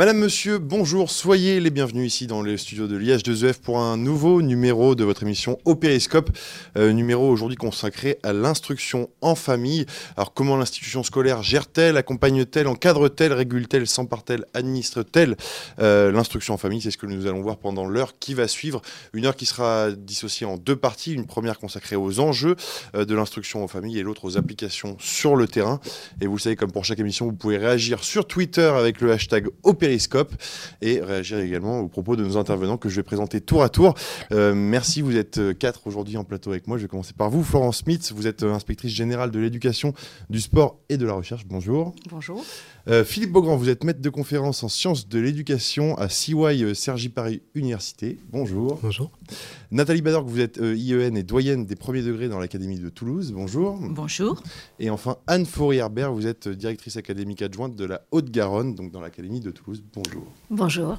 Madame, Monsieur, bonjour, soyez les bienvenus ici dans le studio de l'IH2EF pour un nouveau numéro de votre émission Au euh, numéro aujourd'hui consacré à l'instruction en famille. Alors comment l'institution scolaire gère-t-elle, accompagne-t-elle, encadre-t-elle, régule-t-elle, s'empare-t-elle, administre-t-elle euh, l'instruction en famille? C'est ce que nous allons voir pendant l'heure qui va suivre, une heure qui sera dissociée en deux parties, une première consacrée aux enjeux euh, de l'instruction en famille et l'autre aux applications sur le terrain. Et vous le savez, comme pour chaque émission, vous pouvez réagir sur Twitter avec le hashtag Au et réagir également aux propos de nos intervenants que je vais présenter tour à tour. Euh, merci, vous êtes euh, quatre aujourd'hui en plateau avec moi. Je vais commencer par vous, Florence Smith. Vous êtes euh, inspectrice générale de l'éducation, du sport et de la recherche. Bonjour. Bonjour. Philippe Beaugrand, vous êtes maître de conférence en sciences de l'éducation à CY Sergi Paris Université. Bonjour. Bonjour. Nathalie Badorg, vous êtes IEN et doyenne des premiers degrés dans l'Académie de Toulouse. Bonjour. Bonjour. Et enfin, Anne Faurier-Herbert, vous êtes directrice académique adjointe de la Haute-Garonne, donc dans l'Académie de Toulouse. Bonjour. Bonjour.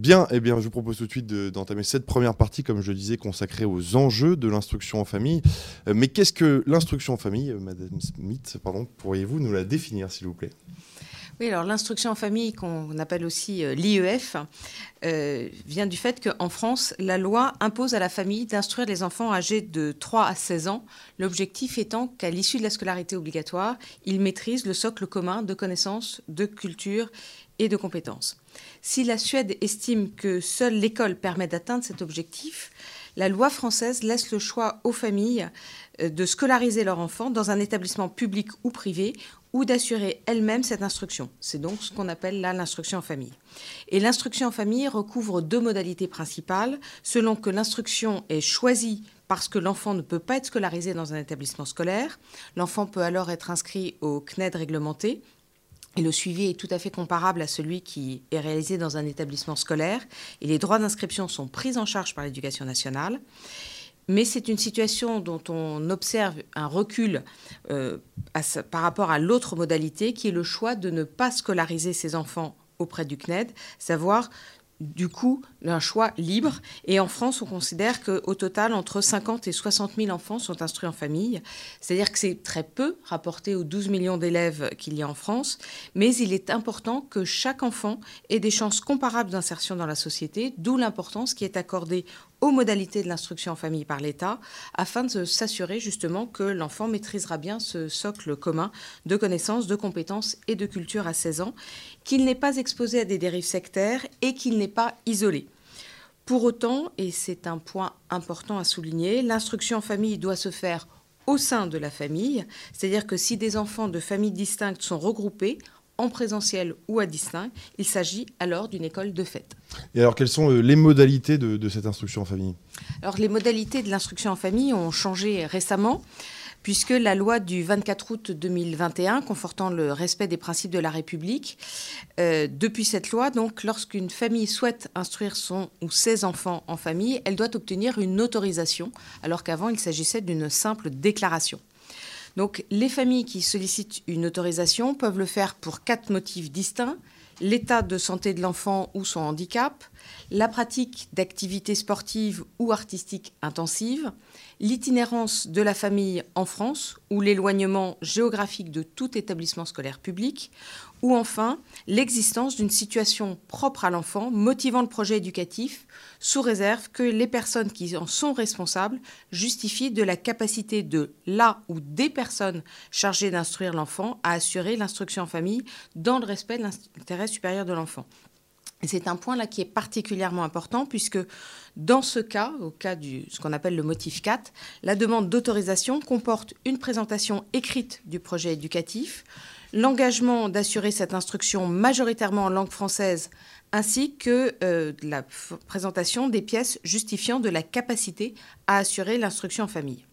Bien, eh bien, je vous propose tout de suite d'entamer cette première partie, comme je le disais, consacrée aux enjeux de l'instruction en famille. Euh, mais qu'est-ce que l'instruction en famille, euh, Madame Smith pourriez-vous nous la définir, s'il vous plaît? Oui, alors l'instruction en famille, qu'on appelle aussi euh, l'IEF, vient du fait qu'en France, la loi impose à la famille d'instruire les enfants âgés de 3 à 16 ans, l'objectif étant qu'à l'issue de la scolarité obligatoire, ils maîtrisent le socle commun de connaissances, de culture et de compétences. Si la Suède estime que seule l'école permet d'atteindre cet objectif, la loi française laisse le choix aux familles euh, de scolariser leur enfant dans un établissement public ou privé ou d'assurer elles-mêmes cette instruction. C'est donc ce qu'on appelle là l'instruction en famille. Et l'instruction en famille recouvre deux modalités principales, selon que l'instruction est choisie parce que l'enfant ne peut pas être scolarisé dans un établissement scolaire. L'enfant peut alors être inscrit au CNED réglementé, le suivi est tout à fait comparable à celui qui est réalisé dans un établissement scolaire. Et les droits d'inscription sont pris en charge par l'éducation nationale. Mais c'est une situation dont on observe un recul euh, par rapport à l'autre modalité, qui est le choix de ne pas scolariser ses enfants auprès du CNED, savoir du coup un choix libre. Et en France, on considère qu'au total, entre 50 et 60 000 enfants sont instruits en famille. C'est-à-dire que c'est très peu rapporté aux 12 millions d'élèves qu'il y a en France. Mais il est important que chaque enfant ait des chances comparables d'insertion dans la société, d'où l'importance qui est accordée aux modalités de l'instruction en famille par l'État, afin de s'assurer justement que l'enfant maîtrisera bien ce socle commun de connaissances, de compétences et de culture à 16 ans, qu'il n'est pas exposé à des dérives sectaires et qu'il n'est pas isolé. Pour autant, et c'est un point important à souligner, l'instruction en famille doit se faire au sein de la famille, c'est-à-dire que si des enfants de familles distinctes sont regroupés, en présentiel ou à distinct, il s'agit alors d'une école de fête. Et alors, quelles sont euh, les modalités de, cette instruction en famille? Alors, les modalités de l'instruction en famille ont changé récemment puisque la loi du 24 août 2021 confortant le respect des principes de la République, euh, depuis cette loi, donc, lorsqu'une famille souhaite instruire son ou ses enfants en famille, elle doit obtenir une autorisation, alors qu'avant il s'agissait d'une simple déclaration. Donc les familles qui sollicitent une autorisation peuvent le faire pour quatre motifs distincts. L'état de santé de l'enfant ou son handicap, la pratique d'activités sportives ou artistiques intensives, l'itinérance de la famille en France ou l'éloignement géographique de tout établissement scolaire public, ou enfin l'existence d'une situation propre à l'enfant motivant le projet éducatif, sous réserve que les personnes qui en sont responsables justifient de la capacité de la ou des personnes chargées d'instruire l'enfant à assurer l'instruction en famille dans le respect de l'intérêt supérieur de l'enfant. C'est un point là qui est particulièrement important puisque dans ce cas, au cas du ce qu'on appelle le motif 4, la demande d'autorisation comporte une présentation écrite du projet éducatif, l'engagement d'assurer cette instruction majoritairement en langue française, ainsi que euh, la présentation des pièces justifiant de la capacité à assurer l'instruction en famille.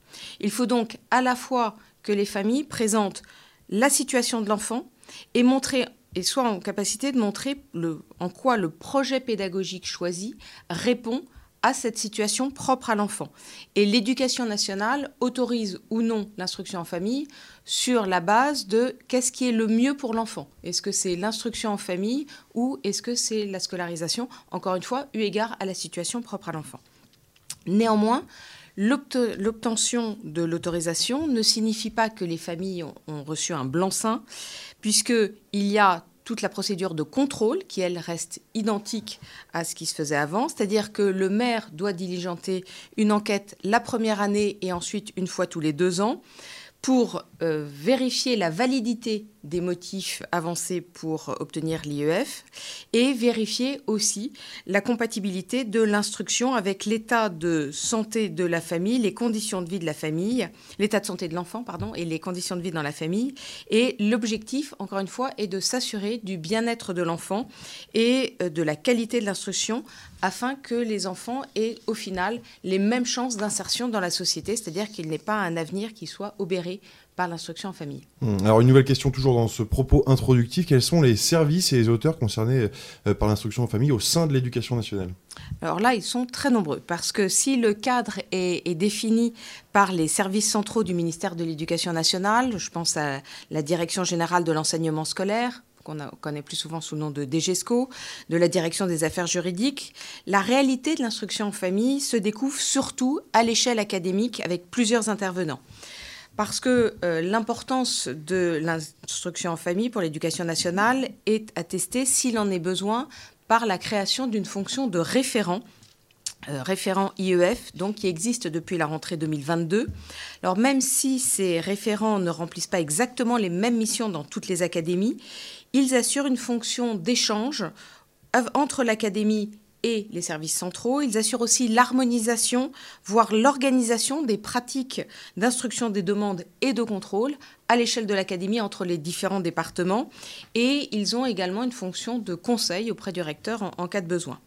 Il faut donc à la fois que les familles présentent la situation de l'enfant et montrer et soient en capacité de montrer en quoi le projet pédagogique choisi répond à cette situation propre à l'enfant. Et l'éducation nationale autorise ou non l'instruction en famille sur la base de qu'est-ce qui est le mieux pour l'enfant. Est-ce que c'est l'instruction en famille ou est-ce que c'est la scolarisation, encore une fois, eu égard à la situation propre à l'enfant. Néanmoins, l'obtention de l'autorisation ne signifie pas que les familles ont reçu un blanc-seing, puisqu'il y a toute la procédure de contrôle qui, elle, reste identique à ce qui se faisait avant, c'est-à-dire que le maire doit diligenter une enquête la première année et ensuite une fois tous les deux ans pour euh, vérifier la validité des motifs avancés pour obtenir l'IEF et vérifier aussi la compatibilité de l'instruction avec l'état de santé de la famille, les conditions de vie de la famille, l'état de santé de l'enfant, pardon, et les conditions de vie dans la famille. Et l'objectif, encore une fois, est de s'assurer du bien-être de l'enfant et euh, de la qualité de l'instruction afin que les enfants aient au final les mêmes chances d'insertion dans la société, c'est-à-dire qu'il n'ait pas un avenir qui soit obéré par l'instruction en famille. Hum, alors une nouvelle question toujours dans ce propos introductif, quels sont les services et les auteurs concernés euh, par l'instruction en famille au sein de l'éducation nationale? Alors là, ils sont très nombreux, parce que si le cadre est, défini par les services centraux du ministère de l'Éducation nationale, je pense à la Direction générale de l'enseignement scolaire, qu'on connaît plus souvent sous le nom de DGESCO, de la Direction des affaires juridiques, la réalité de l'instruction en famille se découvre surtout à l'échelle académique avec plusieurs intervenants parce que euh, l'importance de l'instruction en famille pour l'éducation nationale est attestée, s'il en est besoin, par la création d'une fonction de référent euh, référent IEF, donc qui existe depuis la rentrée 2022. Alors même si ces référents ne remplissent pas exactement les mêmes missions dans toutes les académies, ils assurent une fonction d'échange entre l'académie et les services centraux. Ils assurent aussi l'harmonisation, voire l'organisation des pratiques d'instruction des demandes et de contrôle à l'échelle de l'académie entre les différents départements. Et ils ont également une fonction de conseil auprès du recteur en, cas de besoin.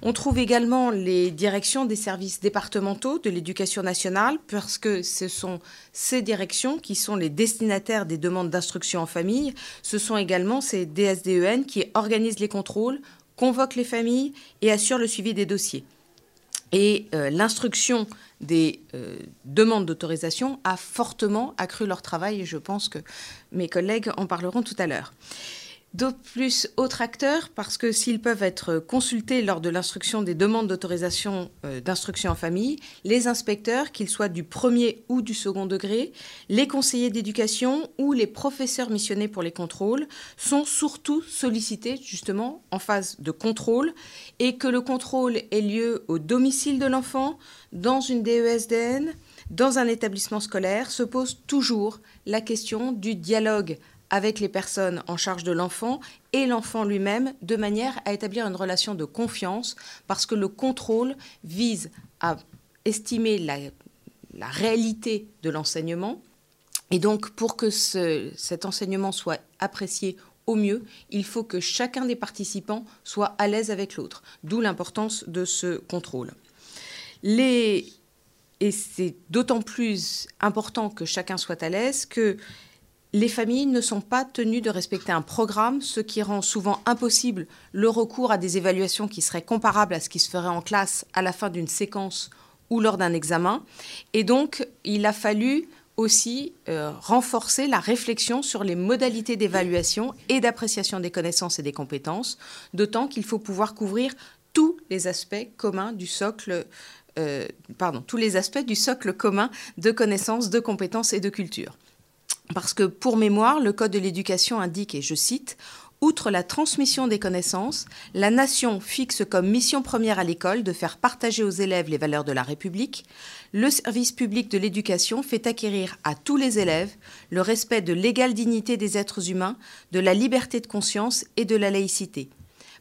On trouve également les directions des services départementaux de l'éducation nationale, parce que ce sont ces directions qui sont les destinataires des demandes d'instruction en famille. Ce sont également ces DSDEN qui organisent les contrôles, convoque les familles et assure le suivi des dossiers. Et euh, l'instruction des euh, demandes d'autorisation a fortement accru leur travail et je pense que mes collègues en parleront tout à l'heure. D'autres plus autres acteurs, parce que s'ils peuvent être consultés lors de l'instruction des demandes d'autorisation euh, d'instruction en famille, les inspecteurs, qu'ils soient du premier ou du second degré, les conseillers d'éducation ou les professeurs missionnés pour les contrôles, sont surtout sollicités justement en phase de contrôle et que le contrôle ait lieu au domicile de l'enfant, dans une DESDN, dans un établissement scolaire, se pose toujours la question du dialogue avec les personnes en charge de l'enfant et l'enfant lui-même, de manière à établir une relation de confiance, parce que le contrôle vise à estimer la, réalité de l'enseignement. Et donc, pour que cet enseignement soit apprécié au mieux, il faut que chacun des participants soit à l'aise avec l'autre, d'où l'importance de ce contrôle. et c'est d'autant plus important que chacun soit à l'aise que les familles ne sont pas tenues de respecter un programme, ce qui rend souvent impossible le recours à des évaluations qui seraient comparables à ce qui se ferait en classe à la fin d'une séquence ou lors d'un examen. Et donc, il a fallu aussi euh, renforcer la réflexion sur les modalités d'évaluation et d'appréciation des connaissances et des compétences, d'autant qu'il faut pouvoir couvrir tous les aspects communs du socle, euh, pardon, tous les aspects du socle commun de connaissances, de compétences et de culture. Parce que pour mémoire, le Code de l'éducation indique, et je cite, Outre la transmission des connaissances, la nation fixe comme mission première à l'école de faire partager aux élèves les valeurs de la République. Le service public de l'éducation fait acquérir à tous les élèves le respect de l'égale dignité des êtres humains, de la liberté de conscience et de la laïcité.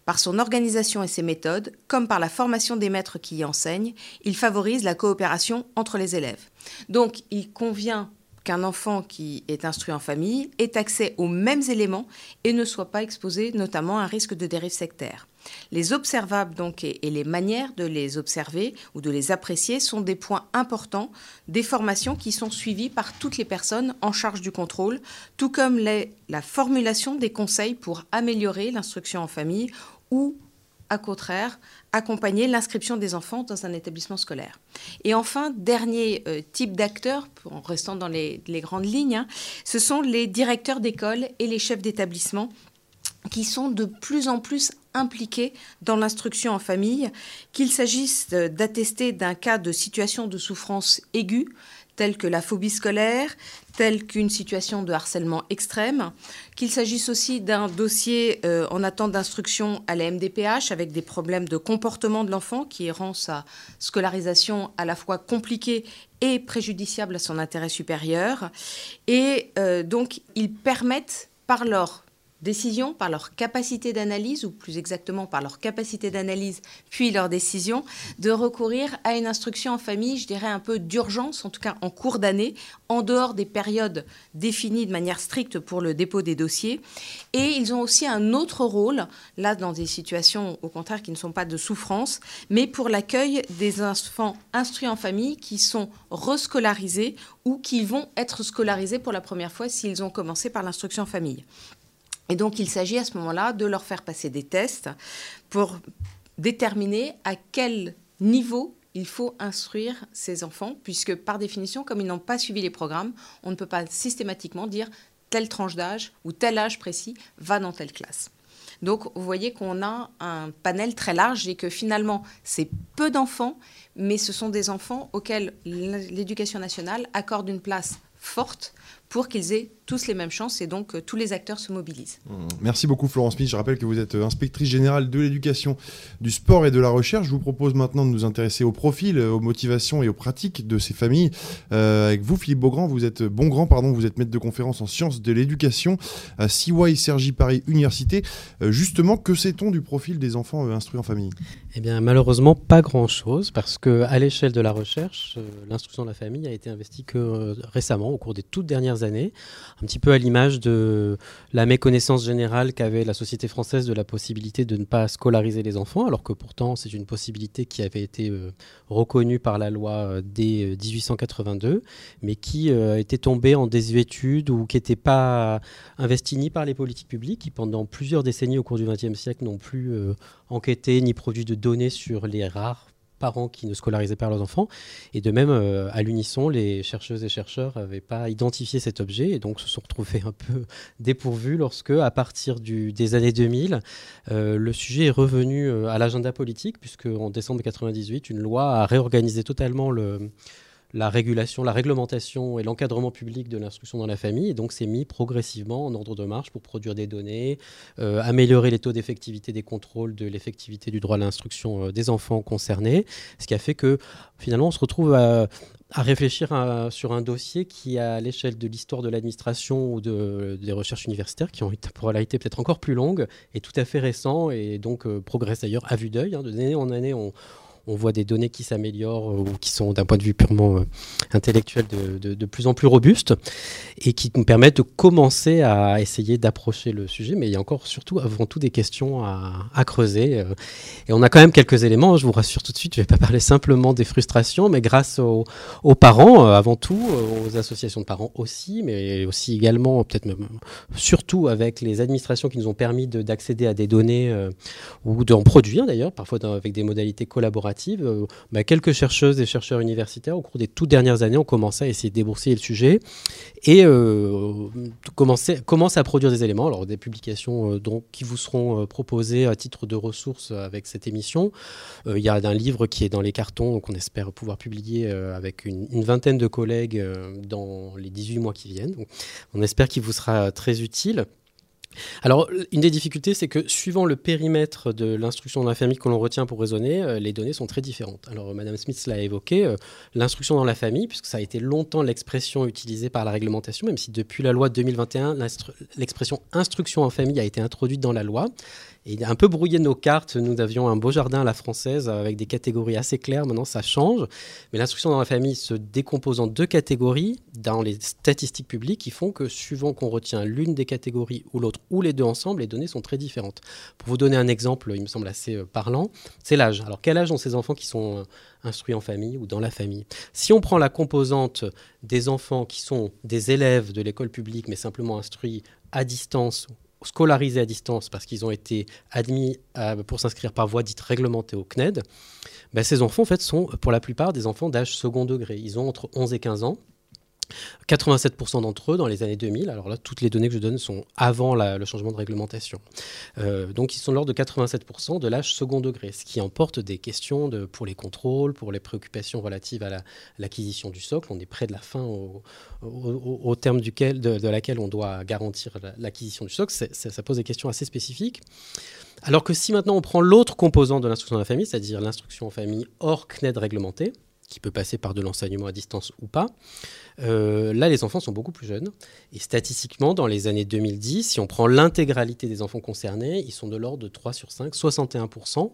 Par son organisation et ses méthodes, comme par la formation des maîtres qui y enseignent, il favorise la coopération entre les élèves. Donc, il convient qu'un enfant qui est instruit en famille ait accès aux mêmes éléments et ne soit pas exposé notamment à un risque de dérive sectaire. Les observables donc et, les manières de les observer ou de les apprécier sont des points importants des formations qui sont suivies par toutes les personnes en charge du contrôle, tout comme la formulation des conseils pour améliorer l'instruction en famille ou à contraire, accompagner l'inscription des enfants dans un établissement scolaire. Et enfin, dernier euh, type d'acteurs, en restant dans les, grandes lignes, hein, ce sont les directeurs d'école et les chefs d'établissement qui sont de plus en plus impliqués dans l'instruction en famille, qu'il s'agisse d'attester d'un cas de situation de souffrance aiguë, telle que la phobie scolaire, telle qu'une situation de harcèlement extrême, qu'il s'agisse aussi d'un dossier euh, en attente d'instruction à la MDPH avec des problèmes de comportement de l'enfant qui rend sa scolarisation à la fois compliquée et préjudiciable à son intérêt supérieur. Et euh, donc, ils permettent, par leur décision, par leur capacité d'analyse, ou plus exactement par leur capacité d'analyse, puis leur décision, de recourir à une instruction en famille, je dirais un peu d'urgence, en tout cas en cours d'année, en dehors des périodes définies de manière stricte pour le dépôt des dossiers. Et ils ont aussi un autre rôle, là dans des situations au contraire qui ne sont pas de souffrance, mais pour l'accueil des enfants instruits en famille qui sont rescolarisés ou qui vont être scolarisés pour la première fois s'ils ont commencé par l'instruction en famille. Et donc, il s'agit à ce moment-là de leur faire passer des tests pour déterminer à quel niveau il faut instruire ces enfants, puisque par définition, comme ils n'ont pas suivi les programmes, on ne peut pas systématiquement dire telle tranche d'âge ou tel âge précis va dans telle classe. Donc vous voyez qu'on a un panel très large et que finalement c'est peu d'enfants, mais ce sont des enfants auxquels l'éducation nationale accorde une place forte pour qu'ils aient tous les mêmes chances et donc euh, tous les acteurs se mobilisent. Mmh. Merci beaucoup Florence Smith. Je rappelle que vous êtes euh, inspectrice générale de l'éducation, du sport et de la recherche. Je vous propose maintenant de nous intéresser au profil, euh, aux motivations et aux pratiques de ces familles. avec vous, Philippe Beaugrand, vous êtes bon grand, pardon, vous êtes maître de conférence en sciences de l'éducation à CY Sergi Paris Université. justement, que sait-on du profil des enfants instruits en famille? Eh bien, malheureusement, pas grand-chose parce que à l'échelle de la recherche, l'instruction de la famille a été investie que récemment, au cours des toutes dernières années un petit peu à l'image de la méconnaissance générale qu'avait la société française de la possibilité de ne pas scolariser les enfants, alors que pourtant c'est une possibilité qui avait été euh, reconnue par la loi euh, dès 1882, euh, mais qui était tombée en désuétude ou qui n'était pas investie ni par les politiques publiques, qui pendant plusieurs décennies au cours du XXe siècle n'ont plus enquêté ni produit de données sur les rares parents qui ne scolarisaient pas leurs enfants. Et de même, euh, à l'unisson, les chercheuses et chercheurs n'avaient pas identifié cet objet et donc se sont retrouvés un peu dépourvus lorsque, à partir des années 2000, euh, le sujet est revenu euh, à l'agenda politique, puisque en décembre 1998, une loi a réorganisé totalement le la régulation, la réglementation et l'encadrement public de l'instruction dans la famille. Et donc, c'est mis progressivement en ordre de marche pour produire des données, euh, améliorer les taux d'effectivité des contrôles de l'effectivité du droit à l'instruction euh, des enfants concernés. Ce qui a fait que, finalement, on se retrouve à, réfléchir sur un dossier qui, à l'échelle de l'histoire de l'administration ou de, des recherches universitaires, qui ont une temporalité peut-être encore plus longue, est tout à fait récent et donc euh, progresse d'ailleurs à vue d'œil. Hein. de d'année en année, on on voit des données qui s'améliorent euh, ou qui sont d'un point de vue purement euh, intellectuel de, plus en plus robustes et qui nous permettent de commencer à essayer d'approcher le sujet. Mais il y a encore surtout avant tout des questions à, creuser. Euh. Et on a quand même quelques éléments, je vous rassure tout de suite, je ne vais pas parler simplement des frustrations, mais grâce aux, parents avant tout, aux associations de parents aussi, mais aussi également, peut-être même surtout avec les administrations qui nous ont permis d'accéder à des données ou d'en produire d'ailleurs, parfois avec des modalités collaboratives euh, bah, quelques chercheuses et chercheurs universitaires, au cours des toutes dernières années, ont commencé à essayer de débroussailler le sujet et euh, commencent à produire des éléments. Alors, des publications euh, donc, qui vous seront proposées à titre de ressources avec cette émission. il y a un livre qui est dans les cartons qu'on espère pouvoir publier avec une, vingtaine de collègues dans les 18 mois qui viennent. on espère qu'il vous sera très utile. Alors, une des difficultés, c'est que suivant le périmètre de l'instruction dans la famille que l'on retient pour raisonner, euh, les données sont très différentes. Alors, Madame Smith l'a évoqué, euh, l'instruction dans la famille, puisque ça a été longtemps l'expression utilisée par la réglementation, même si depuis la loi de 2021, l'expression instruction en famille a été introduite dans la loi, et un peu brouillé nos cartes. Nous avions un beau jardin à la française avec des catégories assez claires. Maintenant, ça change. Mais l'instruction dans la famille se décompose en deux catégories dans les statistiques publiques qui font que suivant qu'on retient l'une des catégories ou l'autre ou les deux ensemble, les données sont très différentes. Pour vous donner un exemple, il me semble assez euh, parlant, c'est l'âge. Alors, quel âge ont ces enfants qui sont euh, instruits en famille ou dans la famille? Si on prend la composante des enfants qui sont des élèves de l'école publique mais simplement instruits à distance scolarisés à distance parce qu'ils ont été admis pour s'inscrire par voie dite réglementée au CNED, ben, ces enfants en fait sont pour la plupart des enfants d'âge second degré. Ils ont entre 11 et 15 ans. 87% d'entre eux dans les années 2000, alors là toutes les données que je donne sont avant le changement de réglementation, euh, donc ils sont lors de 87% de l'âge second degré, ce qui emporte des questions pour les contrôles, pour les préoccupations relatives à l'acquisition du socle. On est près de la fin au, terme de, laquelle on doit garantir l'acquisition du socle. Ça, pose des questions assez spécifiques. Alors que si maintenant on prend l'autre composant de l'instruction de la famille, c'est-à-dire l'instruction en famille hors CNED réglementé, qui peut passer par de l'enseignement à distance ou pas, euh, là, les enfants sont beaucoup plus jeunes. Et statistiquement, dans les années 2010, si on prend l'intégralité des enfants concernés, ils sont de l'ordre de 3 sur 5, 61%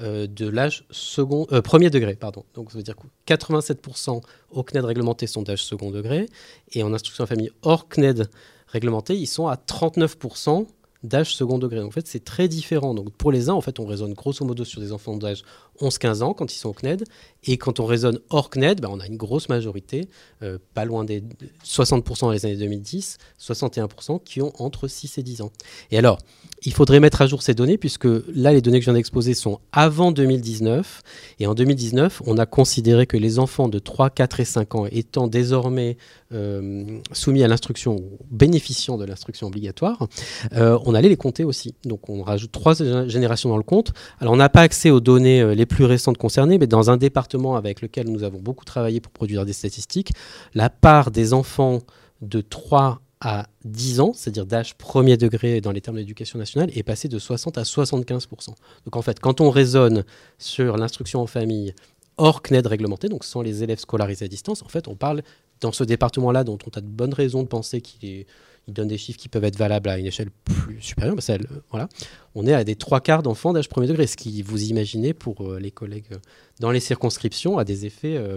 euh, de l'âge second, euh, premier degré. Pardon. Donc ça veut dire que 87% au CNED réglementé sont d'âge second degré. Et en instruction en famille hors CNED réglementé, ils sont à 39% d'âge second degré. en fait, c'est très différent. Donc pour les uns, en fait, on raisonne grosso modo sur des enfants d'âge 11-15 ans quand ils sont au CNED. Et quand on raisonne hors CNED, ben, on a une grosse majorité, euh, pas loin des 60% dans les années 2010, 61% qui ont entre 6 et 10 ans. Et alors, il faudrait mettre à jour ces données puisque là, les données que je viens d'exposer sont avant 2019. Et en 2019, on a considéré que les enfants de 3, 4 et 5 ans étant désormais euh, soumis à l'instruction, bénéficiant de l'instruction obligatoire, euh, on allait les compter aussi. Donc on rajoute trois générations dans le compte. Alors on n'a pas accès aux données les plus récentes concernées, mais dans un département avec lequel nous avons beaucoup travaillé pour produire des statistiques, la part des enfants de 3 à 10 ans, c'est-à-dire d'âge premier degré dans les termes d'éducation nationale, est passée de 60 à 75% Donc en fait, quand on raisonne sur l'instruction en famille hors CNED réglementé, donc sans les élèves scolarisés à distance, en fait, on parle dans ce département-là dont on a de bonnes raisons de penser qu'il est il donne des chiffres qui peuvent être valables à une échelle plus supérieure, celle, voilà. on est à des trois quarts d'enfants d'âge premier degré, ce qui, vous imaginez, pour euh, les collègues euh, dans les circonscriptions, a des effets euh,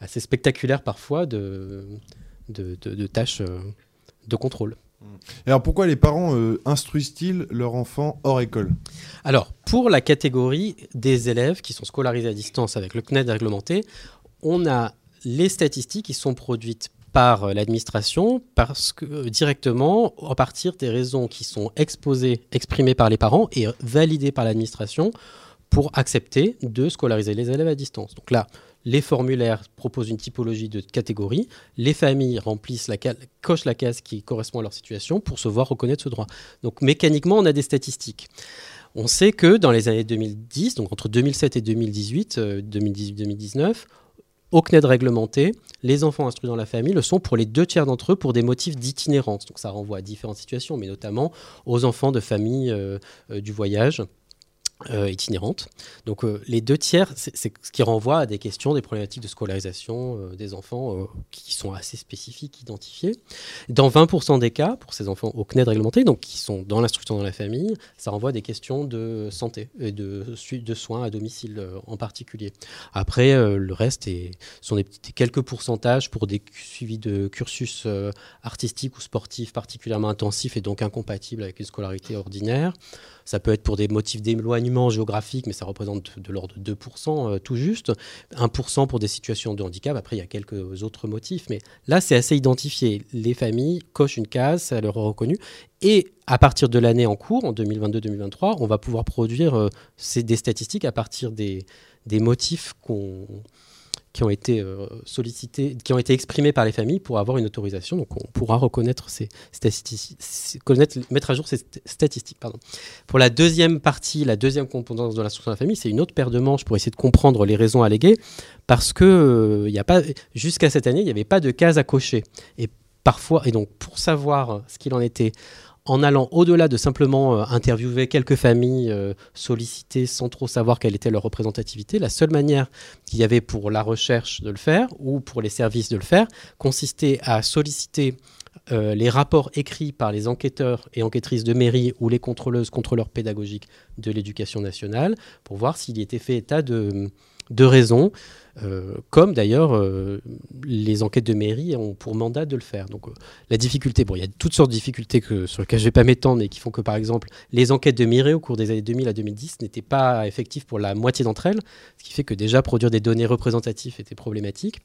assez spectaculaires parfois de, de, tâches de contrôle. alors pourquoi les parents instruisent-ils leurs enfants hors école? Alors, pour la catégorie des élèves qui sont scolarisés à distance avec le CNED réglementé, on a les statistiques qui sont produites par euh, l'administration parce que euh, directement à partir des raisons qui sont exposées, exprimées par les parents et validées par l'administration pour accepter de scolariser les élèves à distance. Donc là, les formulaires proposent une typologie de catégories, les familles remplissent la cochent la case qui correspond à leur situation pour se voir reconnaître ce droit. Donc mécaniquement, on a des statistiques. On sait que dans les années 2010, donc entre 2007 et 2018, 2018-2019, euh, au CNED réglementé, les enfants instruits dans la famille le sont pour les deux tiers d'entre eux pour des motifs d'itinérance. Donc ça renvoie à différentes situations, mais notamment aux enfants de familles euh, euh, du voyage euh, itinérante. Donc euh, les deux tiers, c'est ce qui renvoie à des questions, des problématiques de scolarisation euh, des enfants qui sont assez spécifiques, identifiées. Dans 20% des cas, pour ces enfants au CNED réglementé, donc qui sont dans l'instruction dans la famille, ça renvoie à des questions de santé et de, soins à domicile en particulier. Après, le reste est, sont des, des, quelques pourcentages pour des suivis de cursus artistiques ou sportifs particulièrement intensifs et donc incompatibles avec une scolarité ordinaire. Ça peut être pour des motifs d'éloignement géographique, mais ça représente de l'ordre de 2% euh, tout juste. 1% pour des situations de handicap. Après, il y a quelques autres motifs. Mais là, c'est assez identifié. Les familles cochent une case, ça leur est reconnu. Et à partir de l'année en cours, en 2022-2023, on va pouvoir produire euh, des statistiques à partir des, des motifs qu'on qui ont été euh, sollicités, qui ont été exprimés par les familles pour avoir une autorisation. Donc on pourra reconnaître ces statistiques, mettre à jour ces statistiques. Pardon. Pour la deuxième partie, la deuxième composante de l'instruction de la famille, c'est une autre paire de manches pour essayer de comprendre les raisons alléguées, parce que euh, il a pas, jusqu'à cette année, il n'y avait pas de case à cocher. Et parfois, et donc pour savoir ce qu'il en était en allant au-delà de simplement euh, interviewer quelques familles euh, sollicitées sans trop savoir quelle était leur représentativité, la seule manière qu'il y avait pour la recherche de le faire ou pour les services de le faire consistait à solliciter euh, les rapports écrits par les enquêteurs et enquêtrices de mairie ou les contrôleuses, contrôleurs pédagogiques de l'éducation nationale pour voir s'il y était fait état de, de raisons euh, comme d'ailleurs euh, les enquêtes de mairie ont pour mandat de le faire. Donc euh, la difficulté, bon, il y a toutes sortes de difficultés sur lesquelles je ne vais pas m'étendre, mais qui font que par exemple les enquêtes de mairie au cours des années 2000 à 2010 n'étaient pas effectives pour la moitié d'entre elles, ce qui fait que déjà produire des données représentatives était problématique.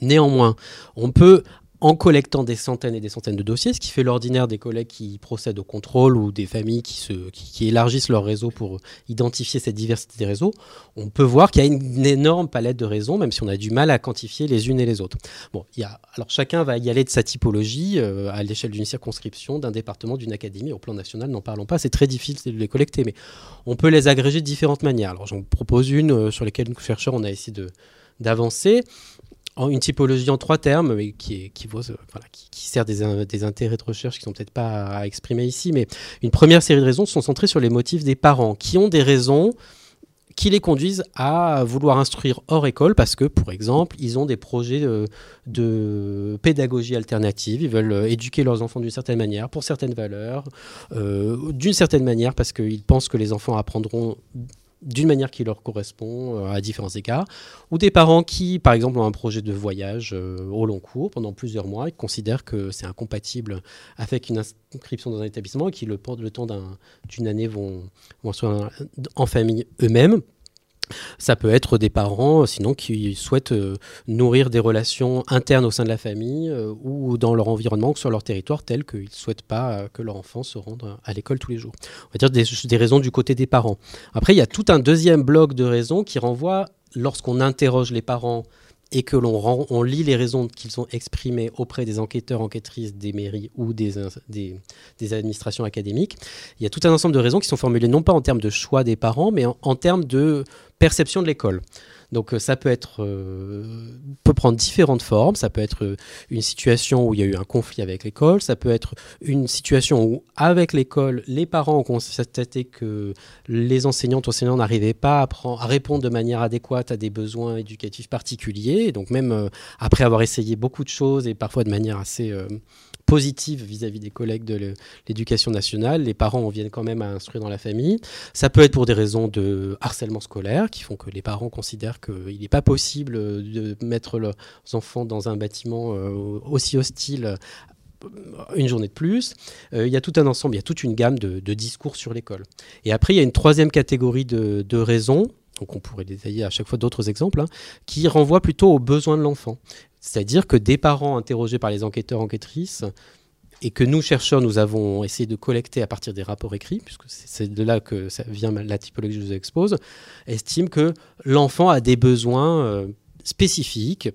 Néanmoins, on peut en collectant des centaines et des centaines de dossiers, ce qui fait l'ordinaire des collègues qui procèdent au contrôle ou des familles qui, se, qui, élargissent leur réseau pour identifier cette diversité des réseaux, on peut voir qu'il y a une, énorme palette de raisons, même si on a du mal à quantifier les unes et les autres. Bon, alors chacun va y aller de sa typologie euh, à l'échelle d'une circonscription, d'un département, d'une académie. Au plan national, n'en parlons pas, c'est très difficile de les collecter, mais on peut les agréger de différentes manières. Alors j'en propose une euh, sur laquelle nous chercheurs on a essayé d'avancer une typologie en trois termes, mais qui, qui, vaut, euh, qui, sert des, des, intérêts de recherche qui ne sont peut-être pas à exprimer ici. Mais une première série de raisons sont centrées sur les motifs des parents, qui ont des raisons qui les conduisent à vouloir instruire hors école parce que, pour exemple, ils ont des projets de, pédagogie alternative, ils veulent euh, éduquer leurs enfants d'une certaine manière, pour certaines valeurs, euh, d'une certaine manière parce qu'ils pensent que les enfants apprendront d'une manière qui leur correspond euh, à différents écarts, ou des parents qui, par exemple, ont un projet de voyage euh, au long cours pendant plusieurs mois et considèrent que c'est incompatible avec une inscription dans un établissement et qui, le, le temps d'une année, vont, vont en famille eux-mêmes. Ça peut être des parents, sinon, qui souhaitent euh, nourrir des relations internes au sein de la famille euh, ou dans leur environnement sur leur territoire, tel qu'ils ne souhaitent pas euh, que leur enfant se rende à l'école tous les jours. On va dire des, raisons du côté des parents. Après, il y a tout un deuxième bloc de raisons qui renvoie, lorsqu'on interroge les parents et que l'on on lit les raisons qu'ils ont exprimées auprès des enquêteurs, enquêtrices des mairies ou des, administrations académiques, il y a tout un ensemble de raisons qui sont formulées non pas en termes de choix des parents, mais en termes de perception de l'école. Donc euh, ça peut être euh, peut prendre différentes formes. Ça peut être euh, une situation où il y a eu un conflit avec l'école. Ça peut être une situation où avec l'école, les parents ont constaté que les enseignantes enseignants n'arrivaient pas à, à, répondre de manière adéquate à des besoins éducatifs particuliers. donc même après avoir essayé beaucoup de choses et parfois de manière assez positive vis-à-vis des collègues de l'éducation nationale. Les parents viennent quand même à instruire dans la famille. Ça peut être pour des raisons de harcèlement scolaire qui font que les parents considèrent qu'il n'est pas possible de mettre leurs enfants dans un bâtiment euh, aussi hostile euh, une journée de plus. Euh, il y a tout un ensemble, il y a toute une gamme de, discours sur l'école. Et après, il y a une troisième catégorie de, raisons, donc on pourrait détailler à chaque fois d'autres exemples, hein, qui renvoient plutôt aux besoins de l'enfant. C'est-à-dire que des parents interrogés par les enquêteurs enquêtrices et que nous, chercheurs, nous avons essayé de collecter à partir des rapports écrits, puisque c'est de là que vient la typologie que je vous expose, estiment que l'enfant a des besoins euh, spécifiques,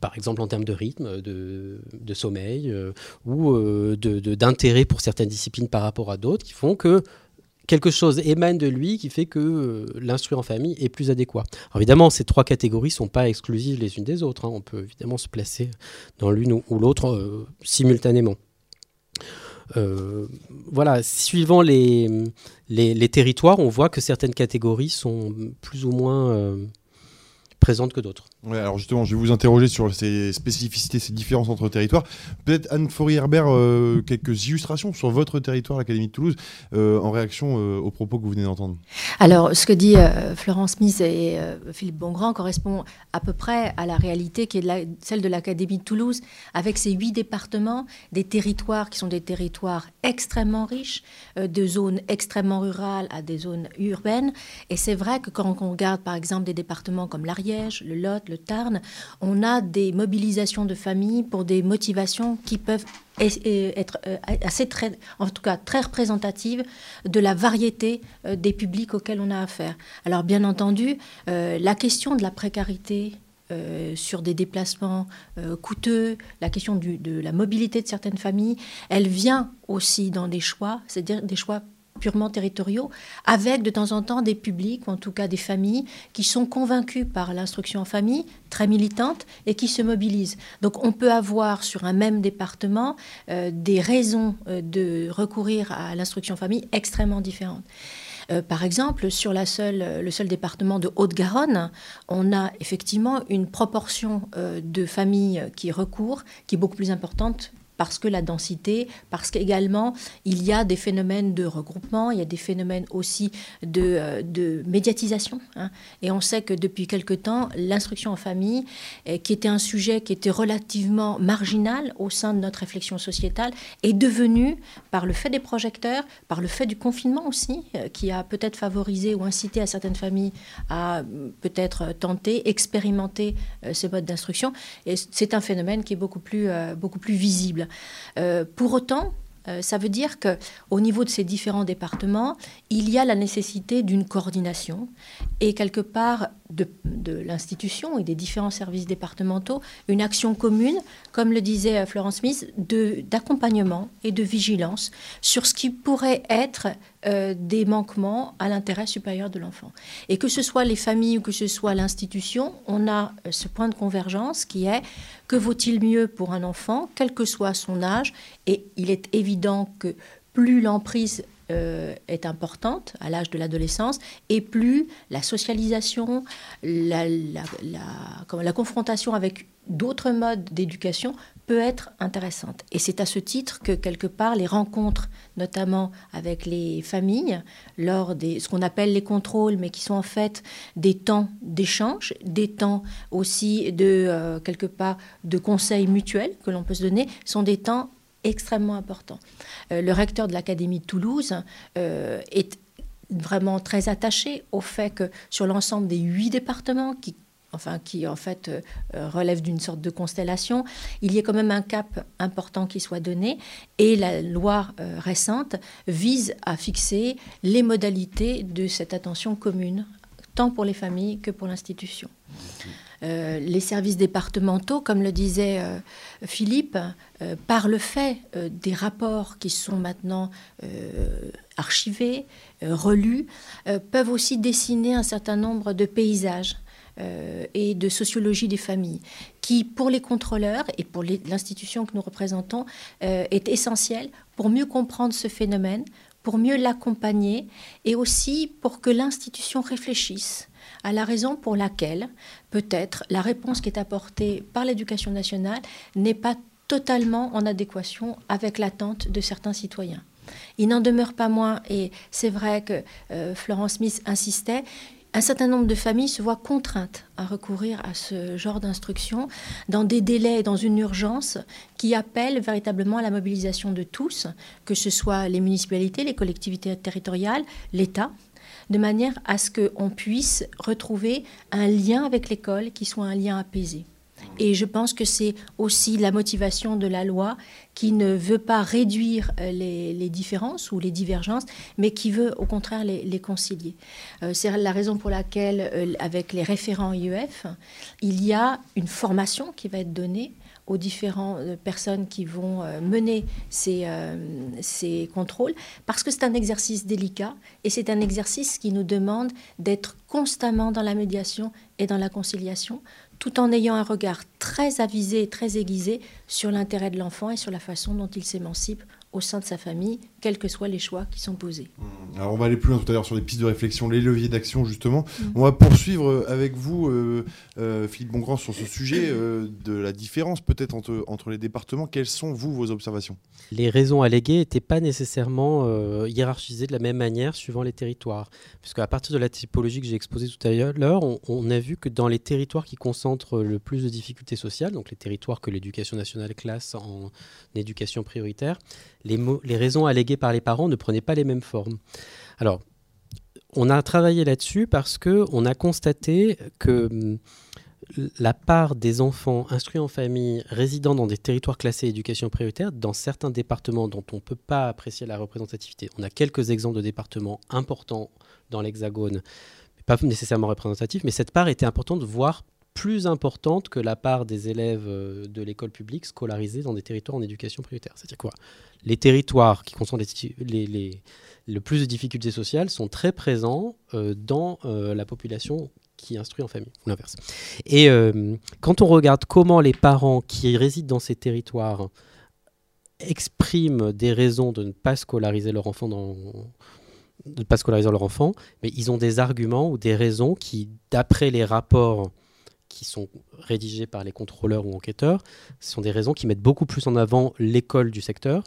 par exemple en termes de rythme, de, sommeil, euh, ou euh, d'intérêt pour certaines disciplines par rapport à d'autres, qui font que quelque chose émane de lui qui fait que euh, en famille est plus adéquat. Évidemment, ces trois catégories ne sont pas exclusives les unes des autres. Hein. On peut évidemment se placer dans l'une ou, l'autre euh, simultanément. Euh, voilà, suivant les, les, territoires, on voit que certaines catégories sont plus ou moins présentes que d'autres. Ouais, alors justement, je vais vous interroger sur ces spécificités, ces différences entre territoires. Peut-être Anne Fourier-Herbert, euh, quelques illustrations sur votre territoire, l'Académie de Toulouse, euh, en réaction euh, aux propos que vous venez d'entendre. Alors, ce que dit Florence Smith et Philippe Bongrand correspond à peu près à la réalité qui est celle de l'Académie de Toulouse, avec ses huit départements, des territoires qui sont des territoires extrêmement riches, de zones extrêmement rurales à des zones urbaines. Et c'est vrai que quand on regarde, par exemple, des départements comme l'Ariège, le Lot, le Tarn, on a des mobilisations de familles pour des motivations qui peuvent être euh, assez très, en tout cas très représentatives de la variété euh, des publics auxquels on a affaire. Alors bien entendu, euh, la question de la précarité sur des déplacements coûteux, la question de la mobilité de certaines familles, elle vient aussi dans des choix, c'est-à-dire des choix purement territoriaux, avec de temps en temps des publics, ou en tout cas des familles, qui sont convaincus par l'instruction en famille, très militante, et qui se mobilisent. Donc on peut avoir sur un même département euh, des raisons euh, de recourir à l'instruction en famille extrêmement différentes. Euh, par exemple, sur le seul département de Haute-Garonne, on a effectivement une proportion de familles qui recourent qui est beaucoup plus importante parce que la densité, parce qu'également il y a des phénomènes de regroupement, il y a des phénomènes aussi de, euh, de médiatisation. Hein. Et on sait que depuis quelque temps, l'instruction en famille, euh, qui était un sujet qui était relativement marginal au sein de notre réflexion sociétale, est devenue, par le fait des projecteurs, par le fait du confinement aussi, euh, qui a peut-être favorisé ou incité à certaines familles à peut-être tenter, expérimenter ce mode d'instruction. Et c'est un phénomène qui est beaucoup plus, beaucoup plus visible. Euh, pour autant, euh, ça veut dire qu'au niveau de ces différents départements, il y a la nécessité d'une coordination. Et quelque part de, l'institution et des différents services départementaux, une action commune, comme le disait euh, Florence Smith, d'accompagnement et de vigilance sur ce qui pourrait être euh, des manquements à l'intérêt supérieur de l'enfant. Et que ce soit les familles ou que ce soit l'institution, on a euh, ce point de convergence qui est que vaut-il mieux pour un enfant, quel que soit son âge, et il est évident que plus l'emprise euh, est importante à l'âge de l'adolescence, et plus la socialisation, la, confrontation avec d'autres modes d'éducation peut être intéressante. Et c'est à ce titre que, quelque part, les rencontres, notamment avec les familles, lors des ce qu'on appelle les contrôles, mais qui sont en fait des temps d'échange, des temps aussi de, euh, quelque part, de conseils mutuels que l'on peut se donner, sont des temps extrêmement importants. Euh, le recteur de l'Académie de Toulouse euh, est vraiment très attaché au fait que sur l'ensemble des huit départements qui enfin qui en fait euh, relève d'une sorte de constellation, il y a quand même un cap important qui soit donné et la loi euh, récente vise à fixer les modalités de cette attention commune, tant pour les familles que pour l'institution. Euh, les services départementaux, comme le disait Philippe, par le fait des rapports qui sont maintenant archivés, relus, peuvent aussi dessiner un certain nombre de paysages euh, et de sociologie des familles, qui pour les contrôleurs et pour l'institution que nous représentons euh, est essentielle pour mieux comprendre ce phénomène, pour mieux l'accompagner et aussi pour que l'institution réfléchisse à la raison pour laquelle peut-être la réponse qui est apportée par l'éducation nationale n'est pas totalement en adéquation avec l'attente de certains citoyens. Il n'en demeure pas moins, et c'est vrai que euh, Florence Smith insistait, un certain nombre de familles se voient contraintes à recourir à ce genre d'instruction dans des délais dans une urgence qui appellent véritablement à la mobilisation de tous, que ce soit les municipalités, les collectivités territoriales, l'État, de manière à ce qu'on puisse retrouver un lien avec l'école qui soit un lien apaisé. Et je pense que c'est aussi la motivation de la loi qui ne veut pas réduire euh, les, différences ou les divergences, mais qui veut au contraire les, concilier. Euh, c'est la raison pour laquelle, euh, avec les référents IEF, il y a une formation qui va être donnée aux différentes personnes qui vont mener ces, ces contrôles, parce que c'est un exercice délicat et c'est un exercice qui nous demande d'être constamment dans la médiation et dans la conciliation, tout en ayant un regard très avisé et très aiguisé sur l'intérêt de l'enfant et sur la façon dont il s'émancipe au sein de sa famille, quels que soient les choix qui sont posés. Mmh. Alors on va aller plus loin tout à l'heure sur les pistes de réflexion, les leviers d'action justement. Mmh. On va poursuivre euh, avec vous, euh, euh, Philippe Bongrand, sur ce sujet de la différence peut-être entre, entre les départements. Quelles sont, vous, vos observations? Les raisons alléguées n'étaient pas nécessairement hiérarchisées de la même manière suivant les territoires. Puisque à partir de la typologie que j'ai exposée tout à l'heure, on, on, a vu que dans les territoires qui concentrent le plus de difficultés sociales, donc les territoires que l'éducation nationale classe en éducation prioritaire, les, raisons alléguées par les parents ne prenaient pas les mêmes formes. Alors, on a travaillé là-dessus parce qu'on a constaté que hum, la part des enfants instruits en famille résidant dans des territoires classés éducation prioritaire, dans certains départements dont on ne peut pas apprécier la représentativité, on a quelques exemples de départements importants dans l'Hexagone, pas nécessairement représentatifs, mais cette part était importante, voire plus importante que la part des élèves euh, de l'école publique scolarisés dans des territoires en éducation prioritaire. C'est-à-dire quoi? Les territoires qui concentrent les, le plus de difficultés sociales sont très présents euh, dans euh, la population qui instruit en famille, ou l'inverse. Et quand on regarde comment les parents qui résident dans ces territoires expriment des raisons de ne pas scolariser leur enfant de ne pas scolariser leur enfant, mais ils ont des arguments ou des raisons qui, d'après les rapports qui sont rédigées par les contrôleurs ou enquêteurs, ce sont des raisons qui mettent beaucoup plus en avant l'école du secteur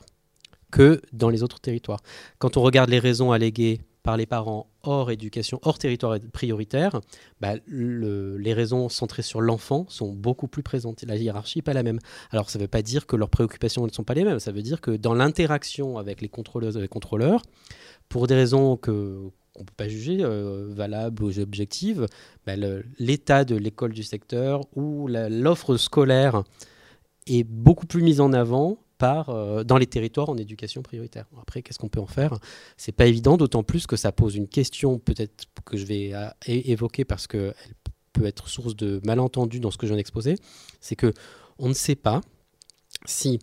que dans les autres territoires. Quand on regarde les raisons alléguées par les parents hors éducation, hors territoire prioritaire, bah, les raisons centrées sur l'enfant sont beaucoup plus présentes. La hiérarchie n'est pas la même. Alors ça ne veut pas dire que leurs préoccupations ne sont pas les mêmes, ça veut dire que dans l'interaction avec les contrôleuses et les contrôleurs, pour des raisons que ne peut pas juger euh, valables ou objectives, bah, l'état de l'école du secteur ou l'offre scolaire est beaucoup plus mise en avant euh, dans les territoires en éducation prioritaire. Après, qu'est-ce qu'on peut en faire? C'est pas évident, d'autant plus que ça pose une question peut-être que je vais euh, évoquer parce qu'elle peut être source de malentendus dans ce que j'en ai exposé. C'est que on ne sait pas si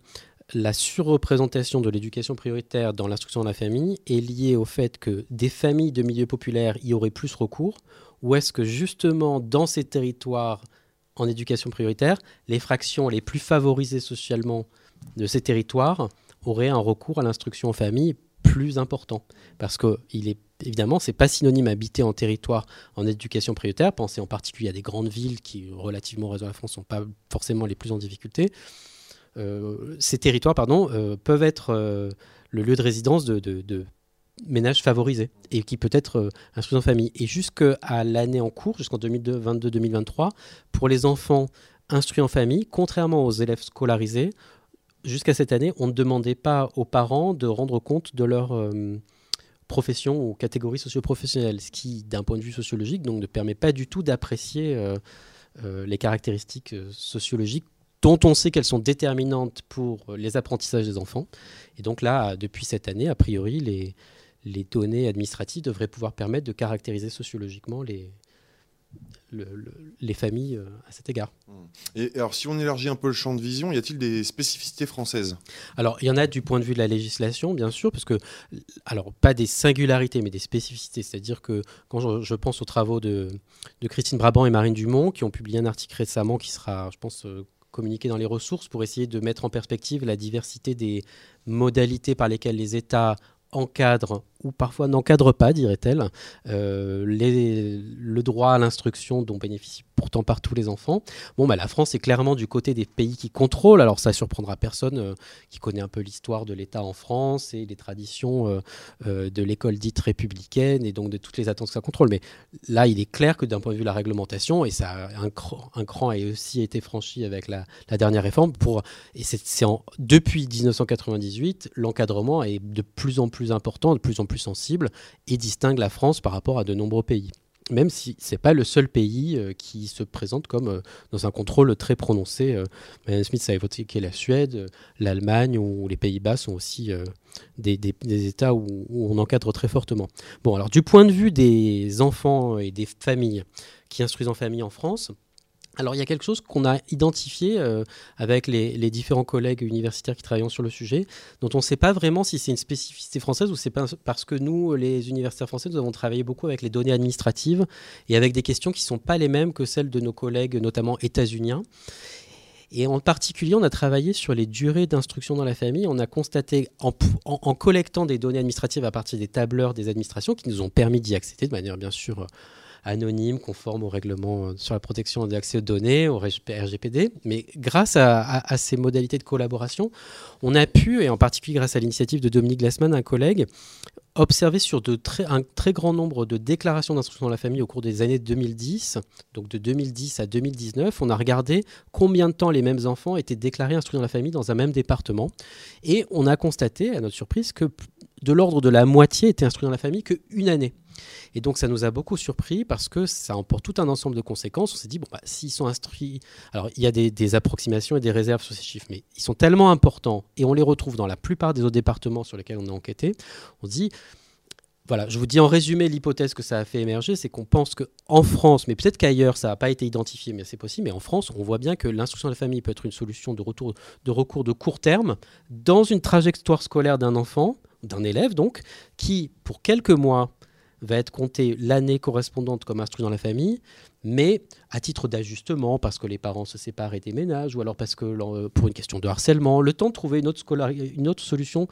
la surreprésentation de l'éducation prioritaire dans l'instruction de la famille est liée au fait que des familles de milieux populaires y auraient plus recours, ou est-ce que justement dans ces territoires en éducation prioritaire, les fractions les plus favorisées socialement de ces territoires auraient un recours à l'instruction en famille plus important? Parce que il est, évidemment, ce n'est pas synonyme habiter en territoire en éducation prioritaire. Pensez en particulier à des grandes villes qui, relativement au réseau de la France, ne sont pas forcément les plus en difficulté. Euh, ces territoires pardon, euh, peuvent être euh, le lieu de résidence de, ménages favorisés et qui peut être instruits en famille. Et jusqu'à l'année en cours, jusqu'en 2022-2023, pour les enfants instruits en famille, contrairement aux élèves scolarisés, jusqu'à cette année, on ne demandait pas aux parents de rendre compte de leur euh, profession ou catégorie socio-professionnelle, ce qui, d'un point de vue sociologique, donc, ne permet pas du tout d'apprécier euh, euh, les caractéristiques sociologiques dont on sait qu'elles sont déterminantes pour les apprentissages des enfants. Et donc là, depuis cette année, a priori, les, les données administratives devraient pouvoir permettre de caractériser sociologiquement les, les familles euh, à cet égard. Mmh. Et alors, si on élargit un peu le champ de vision, y a-t-il des spécificités françaises? Alors, il y en a du point de vue de la législation, bien sûr, parce que, alors, pas des singularités, mais des spécificités. C'est-à-dire que quand je, pense aux travaux de, Christine Brabant et Marine Dumont, qui ont publié un article récemment qui sera, je pense, euh, communiqué dans les ressources pour essayer de mettre en perspective la diversité des modalités par lesquelles les États encadrent ou parfois n'encadrent pas, dirait-elle, euh, le droit à l'instruction dont bénéficient pourtant par tous les enfants. Bon, bah, la France est clairement du côté des pays qui contrôlent. Alors ça surprendra personne euh, qui connaît un peu l'histoire de l'État en France et les traditions euh, euh, de l'école dite républicaine et donc de toutes les attentes que ça contrôle. Mais là, il est clair que d'un point de vue de la réglementation, et ça un, cran, un a aussi été franchi avec la, dernière réforme, pour, et c'est depuis 1998, l'encadrement est de plus en plus important, de plus en plus sensible et distingue la France par rapport à de nombreux pays même si ce n'est pas le seul pays euh, qui se présente comme euh, dans un contrôle très prononcé. Euh, Smith a évoqué la Suède, l'Allemagne ou les Pays-Bas sont aussi des, États où, où, on encadre très fortement. Bon, alors du point de vue des enfants et des familles qui instruisent en famille en France, alors il y a quelque chose qu'on a identifié euh, avec les, différents collègues universitaires qui travaillent sur le sujet, dont on ne sait pas vraiment si c'est une spécificité française ou c'est parce que nous, les universitaires français, nous avons travaillé beaucoup avec les données administratives et avec des questions qui ne sont pas les mêmes que celles de nos collègues, notamment états-uniens. Et en particulier, on a travaillé sur les durées d'instruction dans la famille. On a constaté, en, en, collectant des données administratives à partir des tableurs des administrations, qui nous ont permis d'y accéder de manière bien sûr anonyme, conforme au règlement euh, sur la protection de l'accès aux données, au RGPD. Mais grâce à, ces modalités de collaboration, on a pu, et en particulier grâce à l'initiative de Dominique Glassman, un collègue, observer sur un très grand nombre de déclarations d'instruction dans la famille au cours des années 2010, donc de 2010 à 2019, on a regardé combien de temps les mêmes enfants étaient déclarés instruits dans la famille dans un même département. Et on a constaté, à notre surprise, que de l'ordre de la moitié étaient instruits dans la famille qu'une année. Et donc ça nous a beaucoup surpris parce que ça emporte tout un ensemble de conséquences. On s'est dit, bon, bah, s'ils sont instruits, alors il y a des, approximations et des réserves sur ces chiffres, mais ils sont tellement importants et on les retrouve dans la plupart des autres départements sur lesquels on a enquêté, on dit, voilà, je vous dis en résumé l'hypothèse que ça a fait émerger, c'est qu'on pense qu'en France, mais peut-être qu'ailleurs ça n'a pas été identifié, mais c'est possible, mais en France, on voit bien que l'instruction de la famille peut être une solution de, retour, de recours de court terme dans une trajectoire scolaire d'un enfant, d'un élève donc, qui, pour quelques mois, va être compté l'année correspondante comme instruit dans la famille, mais à titre d'ajustement, parce que les parents se séparent et déménagent, ou alors parce que pour une question de harcèlement, le temps de trouver une autre, solution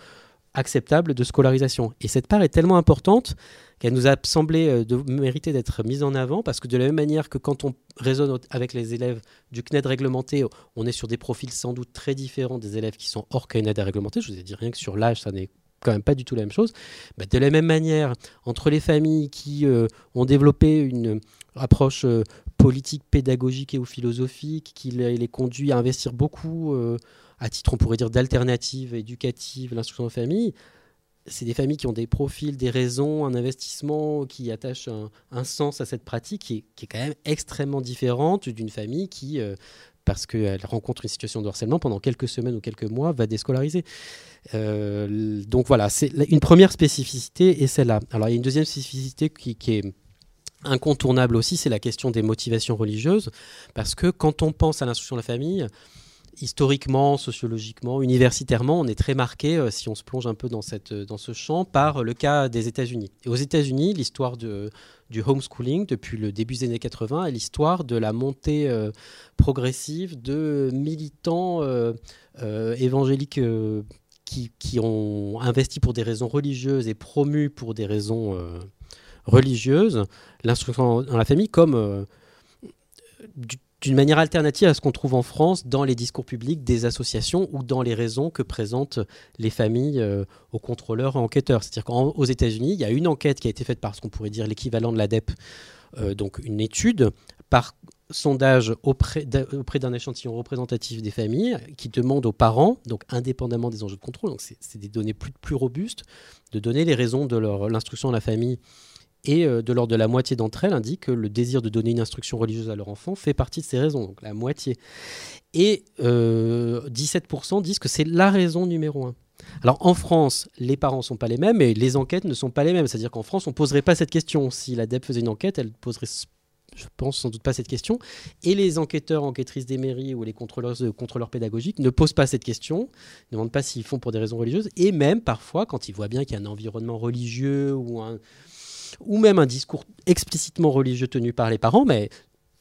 acceptable de scolarisation. Et cette part est tellement importante qu'elle nous a semblé euh, mériter d'être mise en avant parce que de la même manière que quand on raisonne avec les élèves du CNED réglementé, on est sur des profils sans doute très différents des élèves qui sont hors CNED réglementé. Je vous ai dit rien que sur l'âge, ça n'est quand même pas du tout la même chose. Bah, de la même manière, entre les familles qui euh, ont développé une approche euh, politique, pédagogique et ou philosophique, qui les, conduit à investir beaucoup, à titre, on pourrait dire, d'alternatives éducatives, l'instruction en famille, c'est des familles qui ont des profils, des raisons, un investissement qui attache un, sens à cette pratique qui est, quand même extrêmement différente d'une famille qui, euh, parce qu'elle rencontre une situation de harcèlement pendant quelques semaines ou quelques mois, va déscolariser. Euh, donc voilà, c'est une première spécificité et celle-là. Alors il y a une deuxième spécificité qui, qui est incontournable aussi, c'est la question des motivations religieuses, parce que quand on pense à l'instruction de la famille, historiquement, sociologiquement, universitairement, on est très marqué, euh, si on se plonge un peu dans, cette, dans ce champ, par le cas des États-Unis. Et aux États-Unis, l'histoire du homeschooling depuis le début des années 80 est l'histoire de la montée euh, progressive de militants euh, évangéliques qui, qui, ont investi pour des raisons religieuses et promu pour des raisons religieuses l'instruction dans la famille comme du d'une manière alternative à ce qu'on trouve en France dans les discours publics des associations ou dans les raisons que présentent les familles euh, aux contrôleurs et enquêteurs. C'est-à-dire qu'aux États-Unis, il y a une enquête qui a été faite par ce qu'on pourrait dire l'équivalent de l'ADEP, euh, donc une étude par sondage auprès d'un échantillon représentatif des familles qui demande aux parents, donc indépendamment des enjeux de contrôle, donc c'est des données plus, plus robustes, de donner les raisons de l'instruction à la famille et euh, de l'ordre de la moitié d'entre elles indiquent que le désir de donner une instruction religieuse à leur enfant fait partie de ces raisons, donc la moitié. Et 17% euh, disent que c'est la raison numéro un. Alors en France, les parents ne sont pas les mêmes et les enquêtes ne sont pas les mêmes. C'est-à-dire qu'en France, on ne poserait pas cette question. Si l'ADEP faisait une enquête, elle poserait, je pense, sans doute pas cette question. Et les enquêteurs, enquêtrices des mairies ou les contrôleurs, contrôleurs pédagogiques ne posent pas cette question, ne demandent pas s'ils font pour des raisons religieuses. Et même parfois, quand ils voient bien qu'il y a un environnement religieux ou un, ou même un discours explicitement religieux tenu par les parents, mais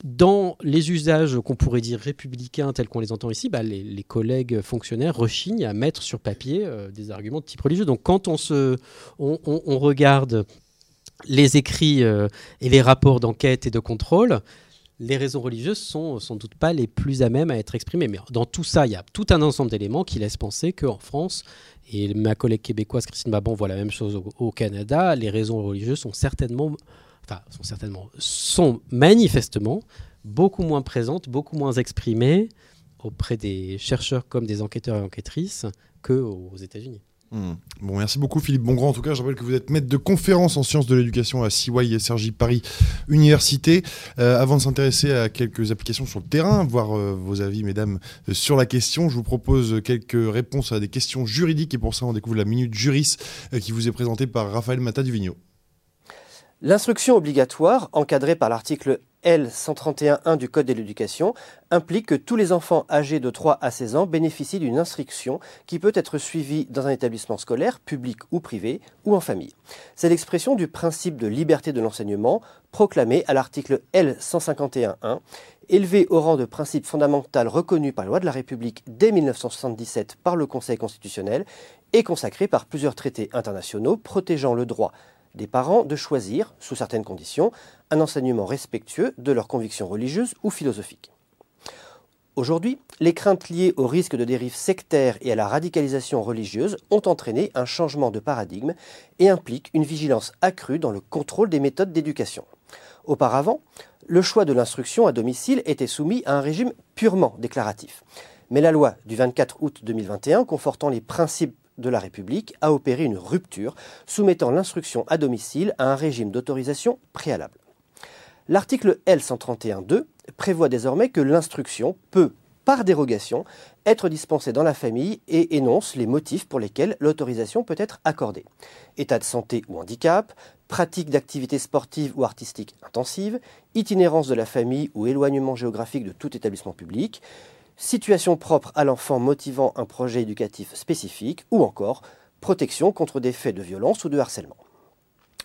dans les usages qu'on pourrait dire républicains tels qu'on les entend ici, bah, les, collègues fonctionnaires rechignent à mettre sur papier euh, des arguments de type religieux. Donc quand on, se, on, regarde les écrits euh, et les rapports d'enquête et de contrôle, les raisons religieuses sont sans doute pas les plus à même à être exprimées. Mais dans tout ça, il y a tout un ensemble d'éléments qui laissent penser qu'en France, et ma collègue québécoise Christine Babon voit la même chose au, Canada, les raisons religieuses sont certainement, enfin, sont certainement, sont manifestement beaucoup moins présentes, beaucoup moins exprimées auprès des chercheurs comme des enquêteurs et enquêtrices qu'aux États-Unis. Hmm. Bon, merci beaucoup Philippe Bongrand. En tout cas, je rappelle que vous êtes maître de conférence en sciences de l'éducation à CY et SRJ Paris Université. Euh, avant de s'intéresser à quelques applications sur le terrain, voir euh, vos avis, mesdames, euh, sur la question, je vous propose quelques réponses à des questions juridiques et pour ça, on découvre la minute juris qui vous est présentée par Raphaël Mata du Vigno. L'instruction obligatoire, encadrée par l'article L131.1 du Code de l'éducation, implique que tous les enfants âgés de 3 à 16 ans bénéficient d'une instruction qui peut être suivie dans un établissement scolaire, public ou privé, ou en famille. C'est l'expression du principe de liberté de l'enseignement proclamé à l'article L151.1, élevé au rang de principe fondamental reconnu par la loi de la République dès 1977 par le Conseil constitutionnel et consacré par plusieurs traités internationaux protégeant le droit des parents de choisir, sous certaines conditions, un enseignement respectueux de leurs convictions religieuses ou philosophiques. Aujourd'hui, les craintes liées au risque de dérive sectaire et à la radicalisation religieuse ont entraîné un changement de paradigme et impliquent une vigilance accrue dans le contrôle des méthodes d'éducation. Auparavant, le choix de l'instruction à domicile était soumis à un régime purement déclaratif. Mais la loi du 24 août 2021 confortant les principes de la République a opéré une rupture, soumettant l'instruction à domicile à un régime d'autorisation préalable. L'article L131.2 prévoit désormais que l'instruction peut, par dérogation, être dispensée dans la famille et énonce les motifs pour lesquels l'autorisation peut être accordée. État de santé ou handicap, pratique d'activités sportives ou artistiques intensives, itinérance de la famille ou éloignement géographique de tout établissement public, situation propre à l'enfant motivant un projet éducatif spécifique, ou encore protection contre des faits de violence ou de harcèlement.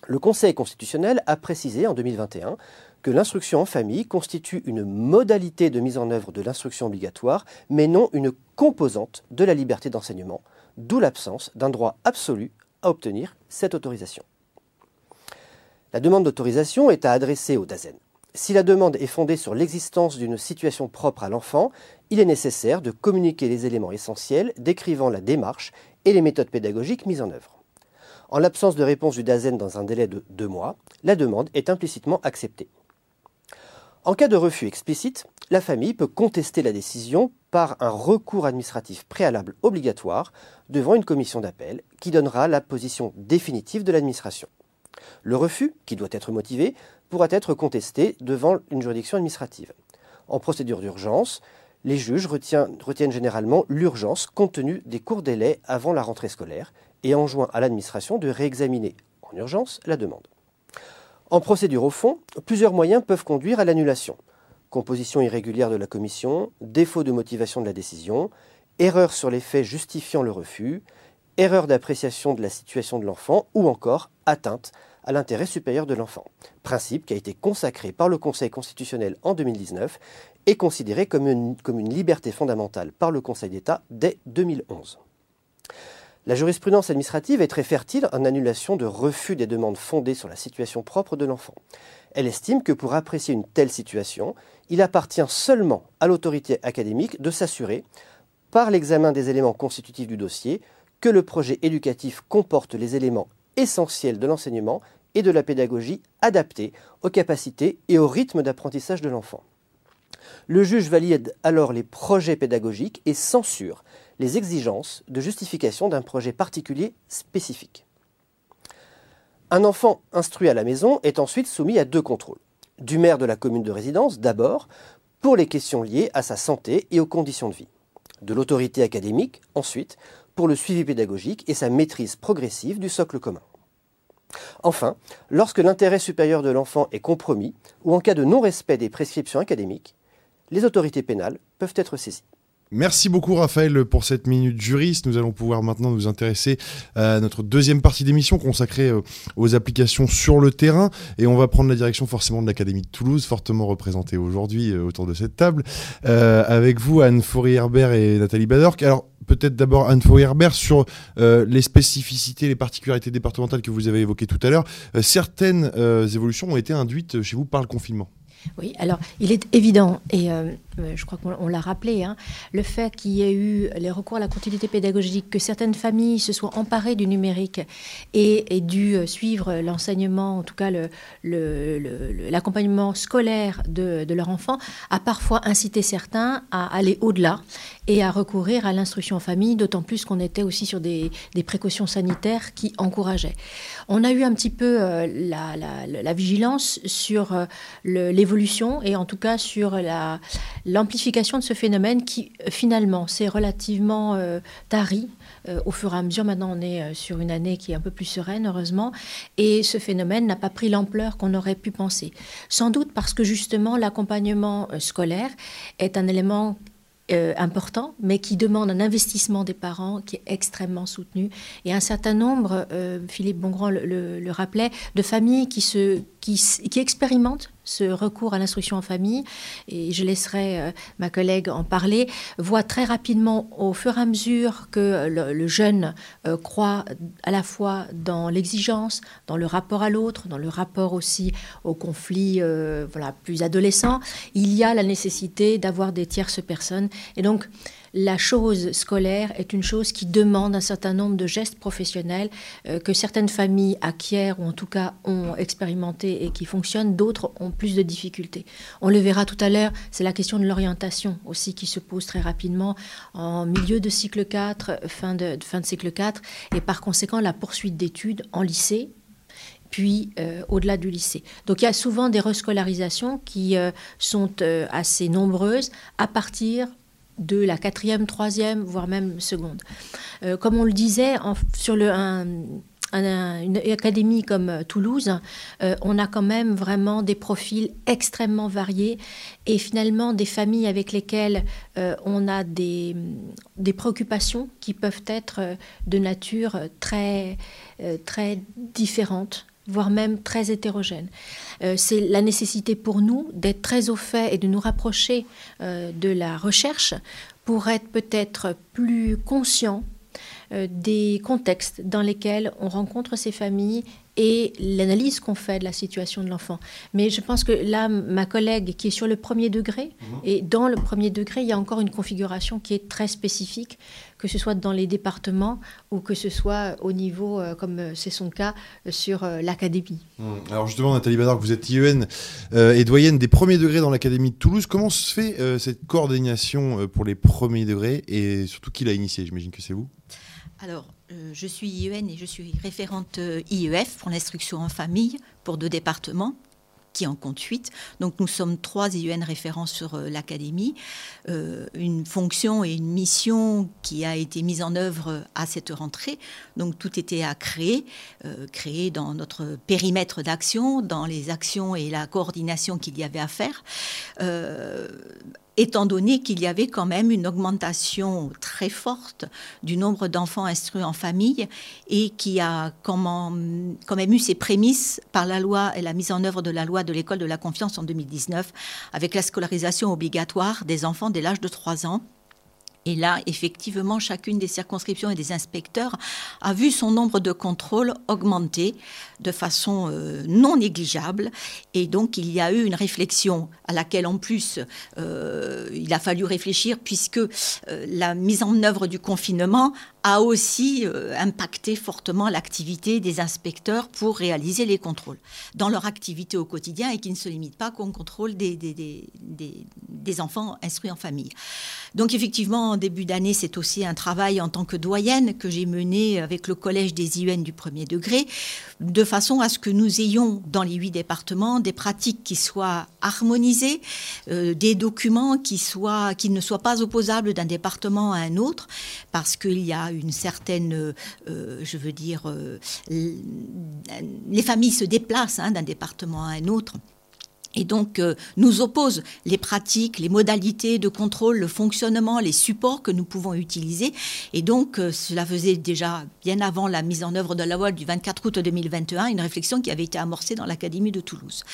Le Conseil constitutionnel a précisé en 2021 que l'instruction en famille constitue une modalité de mise en œuvre de l'instruction obligatoire, mais non une composante de la liberté d'enseignement, d'où l'absence d'un droit absolu à obtenir cette autorisation. La demande d'autorisation est à adresser au DAZEN. Si la demande est fondée sur l'existence d'une situation propre à l'enfant, il est nécessaire de communiquer les éléments essentiels décrivant la démarche et les méthodes pédagogiques mises en œuvre. En l'absence de réponse du DAZEN dans un délai de deux mois, la demande est implicitement acceptée. En cas de refus explicite, la famille peut contester la décision par un recours administratif préalable obligatoire devant une commission d'appel qui donnera la position définitive de l'administration. Le refus, qui doit être motivé, pourra être contesté devant une juridiction administrative. En procédure d'urgence, les juges retiennent, généralement l'urgence compte tenu des courts délais avant la rentrée scolaire et enjoint à l'administration de réexaminer en urgence la demande. En procédure au fond, plusieurs moyens peuvent conduire à l'annulation. Composition irrégulière de la commission, défaut de motivation de la décision, erreur sur les faits justifiant le refus, erreur d'appréciation de la situation de l'enfant ou encore atteinte à l'intérêt supérieur de l'enfant. Principe qui a été consacré par le Conseil constitutionnel en 2019 et considéré comme une, liberté fondamentale par le Conseil d'État dès 2011. La jurisprudence administrative est très fertile en annulation de refus des demandes fondées sur la situation propre de l'enfant. Elle estime que pour apprécier une telle situation, il appartient seulement à l'autorité académique de s'assurer, par l'examen des éléments constitutifs du dossier, que le projet éducatif comporte les éléments essentiels de l'enseignement et de la pédagogie adaptés aux capacités et au rythme d'apprentissage de l'enfant. Le juge valide alors les projets pédagogiques et censure les exigences de justification d'un projet particulier spécifique. Un enfant instruit à la maison est ensuite soumis à deux contrôles. Du maire de la commune de résidence d'abord, pour les questions liées à sa santé et aux conditions de vie. De l'autorité académique ensuite, pour le suivi pédagogique et sa maîtrise progressive du socle commun. Enfin, lorsque l'intérêt supérieur de l'enfant est compromis ou en cas de non-respect des prescriptions académiques, les autorités pénales peuvent être saisies. Merci beaucoup Raphaël pour cette minute juriste. Nous allons pouvoir maintenant nous intéresser à notre deuxième partie d'émission consacrée euh, aux applications sur le terrain. Et on va prendre la direction forcément de l'Académie de Toulouse, fortement représentée aujourd'hui euh, autour de cette table. Euh, avec vous, Anne Faurier-Herbert et Nathalie Badork. Alors, peut-être d'abord Anne Faurier-Herbert sur les spécificités, les particularités départementales que vous avez évoquées tout à l'heure. certaines évolutions ont été induites chez vous par le confinement. Oui, alors il est évident, et euh, je crois qu'on l'a rappelé, hein, le fait qu'il y ait eu les recours à la continuité pédagogique, que certaines familles se soient emparées du numérique et aient dû euh, suivre l'enseignement, en tout cas l'accompagnement scolaire de, leur enfant, a parfois incité certains à aller au-delà et à recourir à l'instruction en famille, d'autant plus qu'on était aussi sur des, précautions sanitaires qui encourageaient. On a eu un petit peu euh, la, la, la, vigilance sur l'évolution et en tout cas sur la l'amplification de ce phénomène qui euh, finalement s'est relativement euh, tari euh, au fur et à mesure. Maintenant, on est sur une année qui est un peu plus sereine, heureusement, et ce phénomène n'a pas pris l'ampleur qu'on aurait pu penser. Sans doute parce que justement l'accompagnement scolaire est un élément important, mais qui demande un investissement des parents qui est extrêmement soutenu. Et un certain nombre, Philippe Bongrand le, rappelait, de familles qui, se, qui expérimentent ce recours à l'instruction en famille, et je laisserai euh, ma collègue en parler, voit très rapidement, au fur et à mesure que le, jeune euh, croit à la fois dans l'exigence, dans le rapport à l'autre, dans le rapport aussi au conflit euh, voilà, plus adolescent, il y a la nécessité d'avoir des tierces personnes. Et donc, la chose scolaire est une chose qui demande un certain nombre de gestes professionnels euh, que certaines familles acquièrent ou en tout cas ont expérimenté et qui fonctionnent, d'autres ont plus de difficultés. On le verra tout à l'heure, c'est la question de l'orientation aussi qui se pose très rapidement en milieu de cycle 4, fin de, fin de cycle 4, et par conséquent la poursuite d'études en lycée puis euh, au-delà du lycée. Donc il y a souvent des rescolarisations qui euh, sont assez nombreuses à partir de la quatrième, troisième, voire même seconde. Euh, comme on le disait, sur une académie comme euh, Toulouse, euh, on a quand même vraiment des profils extrêmement variés et finalement des familles avec lesquelles on a des, des, préoccupations qui peuvent être de nature très, très différente voire même très hétérogène. Euh, c'est la nécessité pour nous d'être très au fait et de nous rapprocher euh, de la recherche pour être peut-être plus conscients des contextes dans lesquels on rencontre ces familles et l'analyse qu'on fait de la situation de l'enfant. Mais je pense que là, ma collègue qui est sur le premier degré, mhm. et dans le premier degré, il y a encore une configuration qui est très spécifique, que ce soit dans les départements ou que ce soit au niveau, euh, comme euh, c'est son cas, euh, sur l'académie. Mhm. Alors justement, Nathalie Badard, vous êtes IEN et doyenne des premiers degrés dans l'académie de Toulouse. Comment se fait cette coordination pour les premiers degrés et surtout qui l'a initié J'imagine que c'est vous. Alors, euh, je suis IEN et je suis référente euh, IEF pour l'instruction en famille pour deux départements qui en compte huit. Donc nous sommes trois IEN référents sur euh, l'académie. une fonction et une mission qui a été mise en œuvre à cette rentrée. Donc tout était à créer, créer dans notre périmètre d'action, dans les actions et la coordination qu'il y avait à faire étant donné qu'il y avait quand même une augmentation très forte du nombre d'enfants instruits en famille et qui a quand même eu ses prémices par la loi et la mise en œuvre de la loi de l'école de la confiance en 2019 avec la scolarisation obligatoire des enfants dès l'âge de 3 ans et là, effectivement, chacune des circonscriptions et des inspecteurs a vu son nombre de contrôles augmenter de façon euh, non négligeable. Et donc, il y a eu une réflexion à laquelle, en plus, euh, il a fallu réfléchir puisque euh, la mise en œuvre du confinement a aussi impacté fortement l'activité des inspecteurs pour réaliser les contrôles dans leur activité au quotidien et qui ne se limite pas qu'au contrôle des, des, enfants instruits en famille. Donc effectivement, en début d'année, c'est aussi un travail en tant que doyenne que j'ai mené avec le collège des IUN du premier degré, de façon à ce que nous ayons dans les huit départements des pratiques qui soient harmonisées, euh, des documents qui, soient, qui ne soient pas opposables d'un département à un autre, parce qu'il y a une certaine, euh, je veux dire, euh, les familles se déplacent hein, d'un département à un autre et donc euh, nous oppose les pratiques, les modalités de contrôle, le fonctionnement, les supports que nous pouvons utiliser. Et donc euh, cela faisait déjà bien avant la mise en œuvre de la loi du 24 août 2021 une réflexion qui avait été amorcée dans l'Académie de Toulouse,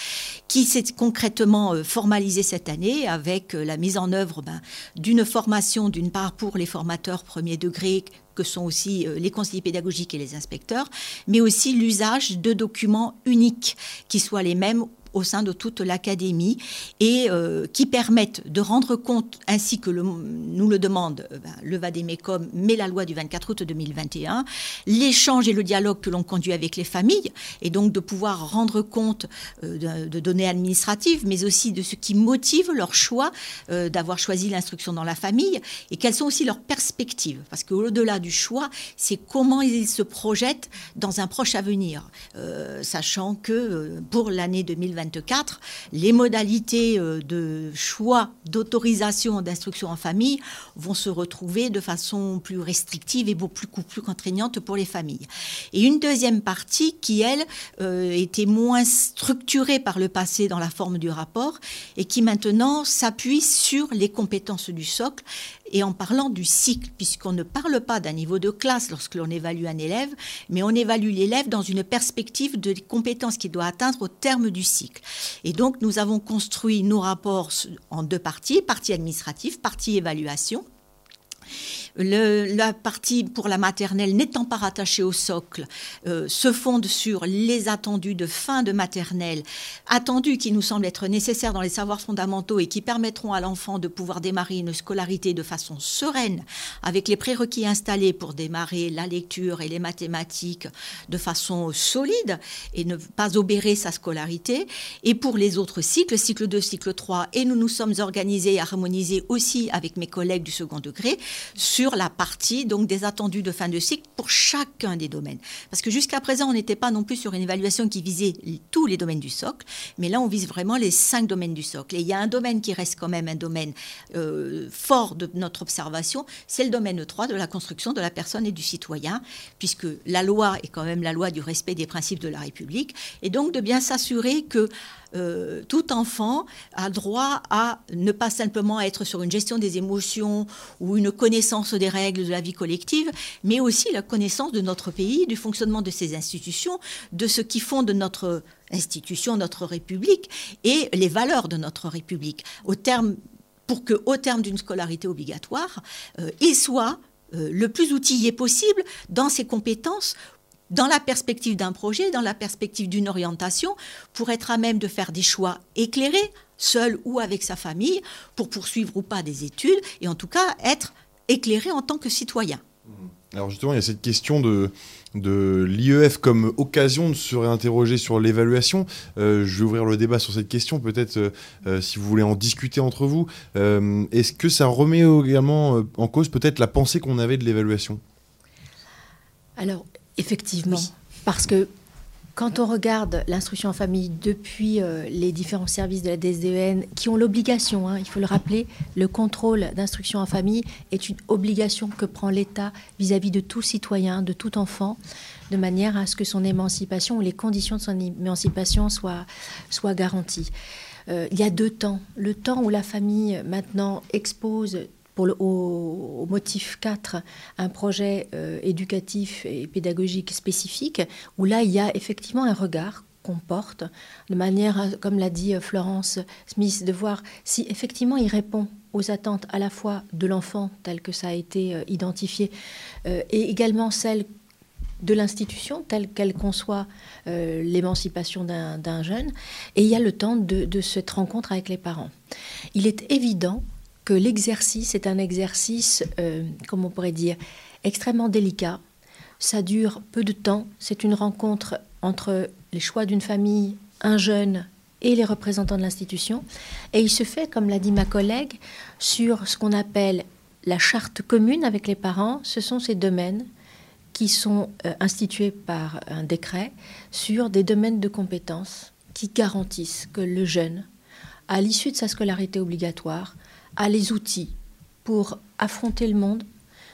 qui s'est concrètement euh, formalisée cette année avec la mise en œuvre ben, d'une formation d'une part pour les formateurs premier degré que sont aussi les conseillers pédagogiques et les inspecteurs, mais aussi l'usage de documents uniques qui soient les mêmes au sein de toute l'académie et euh, qui permettent de rendre compte, ainsi que nous le demande euh, ben, le Vadémécom, mais la loi du 24 août 2021, l'échange et le dialogue que l'on conduit avec les familles, et donc de pouvoir rendre compte euh, de, données administratives, mais aussi de ce qui motive leur choix d'avoir choisi l'instruction dans la famille, et quelles sont aussi leurs perspectives. Parce qu'au-delà du choix, c'est comment ils se projettent dans un proche avenir, sachant que pour l'année 2021, les modalités euh, de choix d'autorisation d'instruction en famille vont se retrouver de façon plus restrictive et beaucoup plus contraignante pour les familles. Et une deuxième partie qui, elle, euh, était moins structurée par le passé dans la forme du rapport et qui maintenant s'appuie sur les compétences du socle et en parlant du cycle, puisqu'on ne parle pas d'un niveau de classe lorsque l'on évalue un élève, mais on évalue l'élève dans une perspective de compétences qu'il doit atteindre au terme du cycle. Et donc, nous avons construit nos rapports en deux parties, partie administrative, partie évaluation la partie pour la maternelle n'étant pas rattachée au socle euh, se fonde sur les attendus de fin de maternelle, attendus qui nous semblent être nécessaires dans les savoirs fondamentaux et qui permettront à l'enfant de pouvoir démarrer une scolarité de façon sereine, avec les prérequis installés pour démarrer la lecture et les mathématiques de façon solide et ne pas obérer sa scolarité. Et pour les autres cycles, cycle 2, cycle 3, et nous nous sommes organisés et harmonisés aussi avec mes collègues du second degré sur la partie donc des attendus de fin de cycle pour chacun des domaines. Parce que jusqu'à présent, on n'était pas non plus sur une évaluation qui visait tous les domaines du socle, mais là, on vise vraiment les cinq domaines du socle. Et il y a un domaine qui reste quand même un domaine euh, fort de notre observation, c'est le domaine 3 de la construction de la personne et du citoyen, puisque la loi est quand même la loi du respect des principes de la République, et donc de bien s'assurer que euh, tout enfant a droit à ne pas simplement être sur une gestion des émotions ou une connaissance des règles de la vie collective, mais aussi la connaissance de notre pays, du fonctionnement de ses institutions, de ce qui fonde notre institution, notre République et les valeurs de notre République. Au terme, pour qu'au terme d'une scolarité obligatoire, euh, il soit le plus outillé possible dans ses compétences dans la perspective d'un projet, dans la perspective d'une orientation, pour être à même de faire des choix éclairés, seul ou avec sa famille, pour poursuivre ou pas des études, et en tout cas être éclairé en tant que citoyen. Alors justement, il y a cette question de, de l'IEF comme occasion de se réinterroger sur l'évaluation. Euh, je vais ouvrir le débat sur cette question, peut-être euh, euh, si vous voulez en discuter entre vous. Est-ce que ça remet également en cause peut-être la pensée qu'on avait de l'évaluation? Alors, effectivement, parce que quand on regarde l'instruction en famille depuis euh, les différents services de la DSDN qui ont l'obligation, hein, il faut le rappeler, le contrôle d'instruction en famille est une obligation que prend l'État vis-à-vis de tout citoyen, de tout enfant, de manière à ce que son émancipation ou les conditions de son émancipation soient, soient garanties. Euh, il y a deux temps. Le temps où la famille maintenant expose au, motif 4 un projet euh, éducatif et pédagogique spécifique, où là, il y a effectivement un regard qu'on porte, de manière, comme l'a dit euh, Florence Smith, de voir si effectivement il répond aux attentes à la fois de l'enfant, tel que ça a été euh, identifié, et également celles de l'institution telle qu'elle conçoit l'émancipation d'un jeune, et il y a le temps de, de, cette rencontre avec les parents. Il est évident que l'exercice est un exercice, euh, comme on pourrait dire, extrêmement délicat. Ça dure peu de temps. C'est une rencontre entre les choix d'une famille, un jeune et les représentants de l'institution. Et il se fait, comme l'a dit ma collègue, sur ce qu'on appelle la charte commune avec les parents. Ce sont ces domaines qui sont euh, institués par un décret sur des domaines de compétences qui garantissent que le jeune, à l'issue de sa scolarité obligatoire, a les outils pour affronter le monde,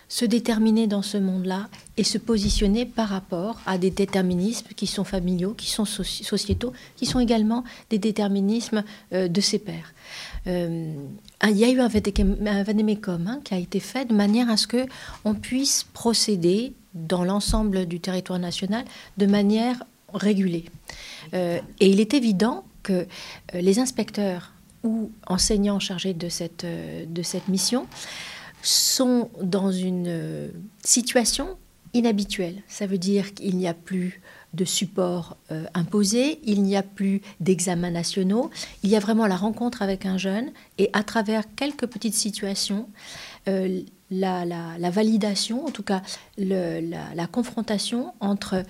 se déterminer dans ce monde-là et se positionner par rapport à des déterminismes qui sont familiaux, qui sont sociétaux, qui sont également des déterminismes euh, de ses pairs. Euh, il y a eu un vadémécum hein, qui a été fait de manière à ce que on puisse procéder dans l'ensemble du territoire national de manière régulée. Euh, et il est évident que les inspecteurs ou enseignants chargés de cette, euh, de cette mission sont dans une euh, situation inhabituelle. Ça veut dire qu'il n'y a plus de support euh, imposé, il n'y a plus d'examens nationaux, il y a vraiment la rencontre avec un jeune et à travers quelques petites situations, la, la, validation, en tout cas la, la confrontation entre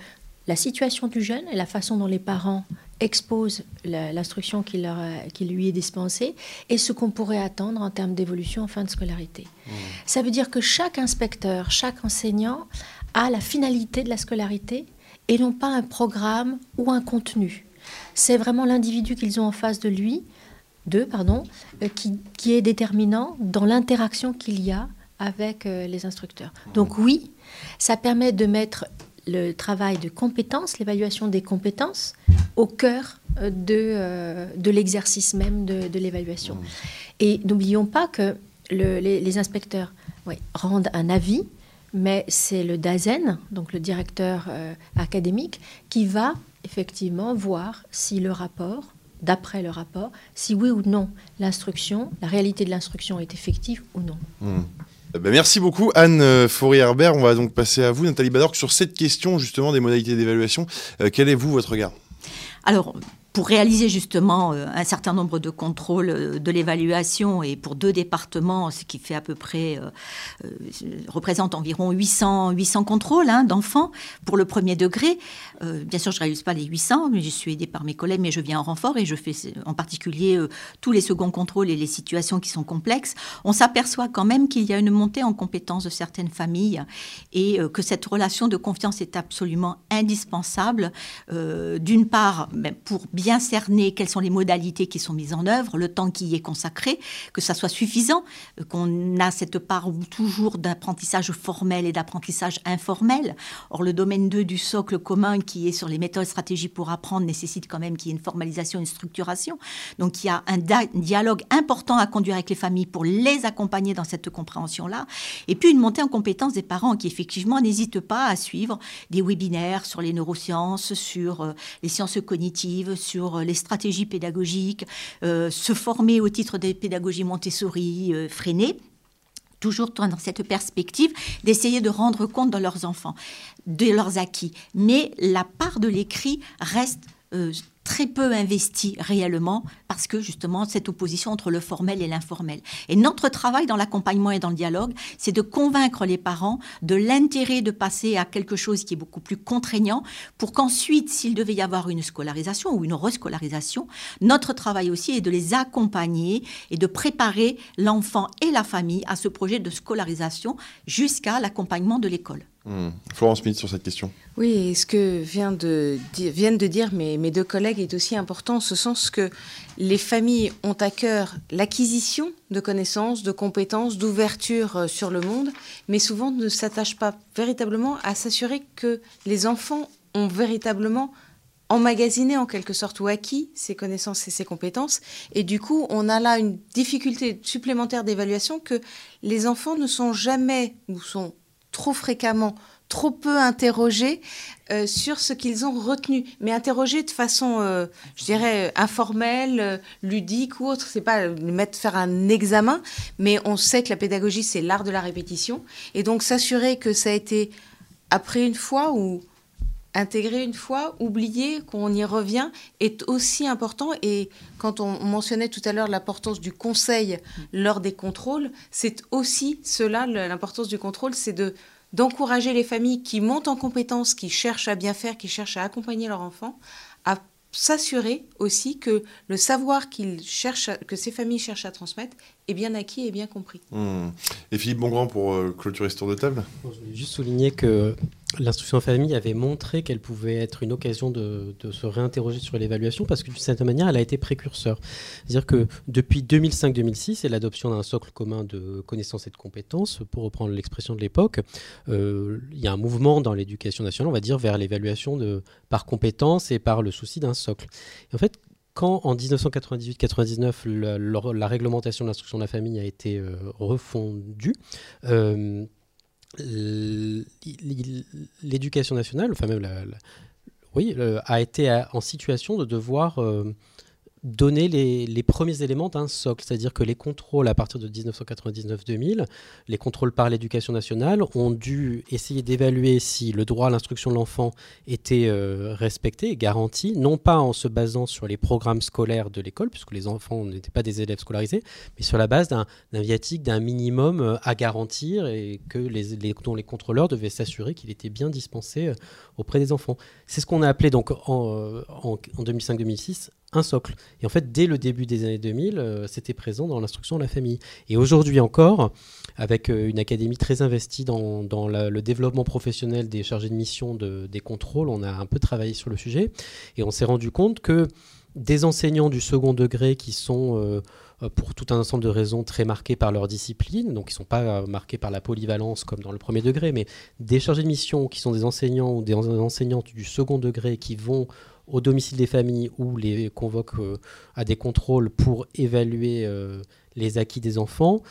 la situation du jeune et la façon dont les parents expose l'instruction qui, qui, lui est dispensée et ce qu'on pourrait attendre en termes d'évolution en fin de scolarité. Mmh. Ça veut dire que chaque inspecteur, chaque enseignant a la finalité de la scolarité et non pas un programme ou un contenu. C'est vraiment l'individu qu'ils ont en face de lui, d'eux, pardon, euh, qui, qui, est déterminant dans l'interaction qu'il y a avec euh, les instructeurs. Mmh. Donc oui, ça permet de mettre le travail de compétences, l'évaluation des compétences, au cœur euh, de, euh, de l'exercice même de, l'évaluation. Mmh. Et n'oublions pas que les, inspecteurs rendent un avis, mais c'est le DAZEN, donc le directeur euh, académique, qui va effectivement voir si le rapport, d'après le rapport, si oui ou non l'instruction, la réalité de l'instruction est effective ou non. Mmh. Eh ben, merci beaucoup Anne Faurier-Herbert. On va donc passer à vous, Nathalie Badorc, sur cette question justement des modalités d'évaluation. quel est vous votre regard? Alors, pour réaliser justement euh, un certain nombre de contrôles euh, de l'évaluation et pour deux départements, ce qui fait à peu près, euh, représente environ 800, 800 contrôles hein, d'enfants pour le premier degré. bien sûr, je ne réalise pas les 800, mais je suis aidée par mes collègues, mais je viens en renfort et je fais en particulier tous les seconds contrôles et les situations qui sont complexes. On s'aperçoit quand même qu'il y a une montée en compétence de certaines familles et que cette relation de confiance est absolument indispensable. D'une part, ben, pour bien bien cerner quelles sont les modalités qui sont mises en œuvre, le temps qui y est consacré, que ça soit suffisant, euh, qu'on a cette part toujours d'apprentissage formel et d'apprentissage informel. Or, le domaine 2 du socle commun qui est sur les méthodes stratégies pour apprendre nécessite quand même qu'il y ait une formalisation, une structuration. Donc, il y a un dialogue important à conduire avec les familles pour les accompagner dans cette compréhension-là. Et puis, une montée en compétence des parents qui, effectivement, n'hésitent pas à suivre des webinaires sur les neurosciences, sur euh, les sciences cognitives, sur sur les stratégies pédagogiques, euh, se former au titre des pédagogies Montessori, euh, freinées toujours dans cette perspective d'essayer de rendre compte de leurs enfants, de leurs acquis. Mais la part de l'écrit reste euh, très peu investi réellement parce que justement cette opposition entre le formel et l'informel. Et notre travail dans l'accompagnement et dans le dialogue, c'est de convaincre les parents de l'intérêt de passer à quelque chose qui est beaucoup plus contraignant pour qu'ensuite, s'il devait y avoir une scolarisation ou une rescolarisation, notre travail aussi est de les accompagner et de préparer l'enfant et la famille à ce projet de scolarisation jusqu'à l'accompagnement de l'école. Hmm. Florence Smith sur cette question. Oui, ce que viennent de dire mes, mes, deux collègues est aussi important, en ce sens que les familles ont à cœur l'acquisition de connaissances, de compétences, d'ouverture euh, sur le monde, mais souvent ne s'attachent pas véritablement à s'assurer que les enfants ont véritablement emmagasiné en quelque sorte ou acquis ces connaissances et ces compétences. Et du coup, on a là une difficulté supplémentaire d'évaluation que les enfants ne sont jamais ou sont trop fréquemment, trop peu interrogés euh, sur ce qu'ils ont retenu, mais interrogés de façon, euh, je dirais, informelle, euh, ludique ou autre. C'est pas mettre faire un examen, mais on sait que la pédagogie c'est l'art de la répétition, et donc s'assurer que ça a été appris une fois ou intégré une fois, oublié, qu'on y revient, est aussi important. Et quand on mentionnait tout à l'heure l'importance du conseil lors des contrôles, c'est aussi cela, l'importance du contrôle, c'est de d'encourager les familles qui montent en compétences, qui cherchent à bien faire, qui cherchent à accompagner leurs enfants, à s'assurer aussi que le savoir qu'ils cherchent, que ces familles cherchent à transmettre est bien acquis et bien compris. Mmh. Et Philippe Bongrand pour euh, clôturer ce tour de table. je voulais juste souligner que l'instruction en famille avait montré qu'elle pouvait être une occasion de, se réinterroger sur l'évaluation parce que d'une certaine manière, elle a été précurseur. C'est-à-dire que depuis 2005-2006 et l'adoption d'un socle commun de connaissances et de compétences, pour reprendre l'expression de l'époque, euh, il y a un mouvement dans l'éducation nationale, on va dire, vers l'évaluation par compétences et par le souci d'un socle. En fait, quand en 1998-99 la, la, réglementation de l'instruction de la famille a été euh, refondue, euh, l'éducation nationale, enfin même la, oui, a été en situation de devoir euh, donner les, premiers éléments d'un socle, c'est-à-dire que les contrôles à partir de 1999-2000, les contrôles par l'éducation nationale ont dû essayer d'évaluer si le droit à l'instruction de l'enfant était euh, respecté garanti, non pas en se basant sur les programmes scolaires de l'école, puisque les enfants n'étaient pas des élèves scolarisés, mais sur la base d'un viatique, d'un minimum euh, à garantir et que les, dont les contrôleurs devaient s'assurer qu'il était bien dispensé euh, auprès des enfants. C'est ce qu'on a appelé donc en 2005-2006 un socle. Et en fait, dès le début des années 2000, euh, c'était présent dans l'instruction de la famille. Et aujourd'hui encore, avec euh, une académie très investie dans, le développement professionnel des chargés de mission des contrôles, on a un peu travaillé sur le sujet. Et on s'est rendu compte que des enseignants du second degré qui sont... Euh, pour tout un ensemble de raisons très marqués par leur discipline, donc ils ne sont pas marqués par la polyvalence comme dans le premier degré, mais des chargés de mission qui sont des enseignants ou des enseignantes du second degré qui vont au domicile des familles ou les convoque euh, à des contrôles pour évaluer euh, les acquis des enfants,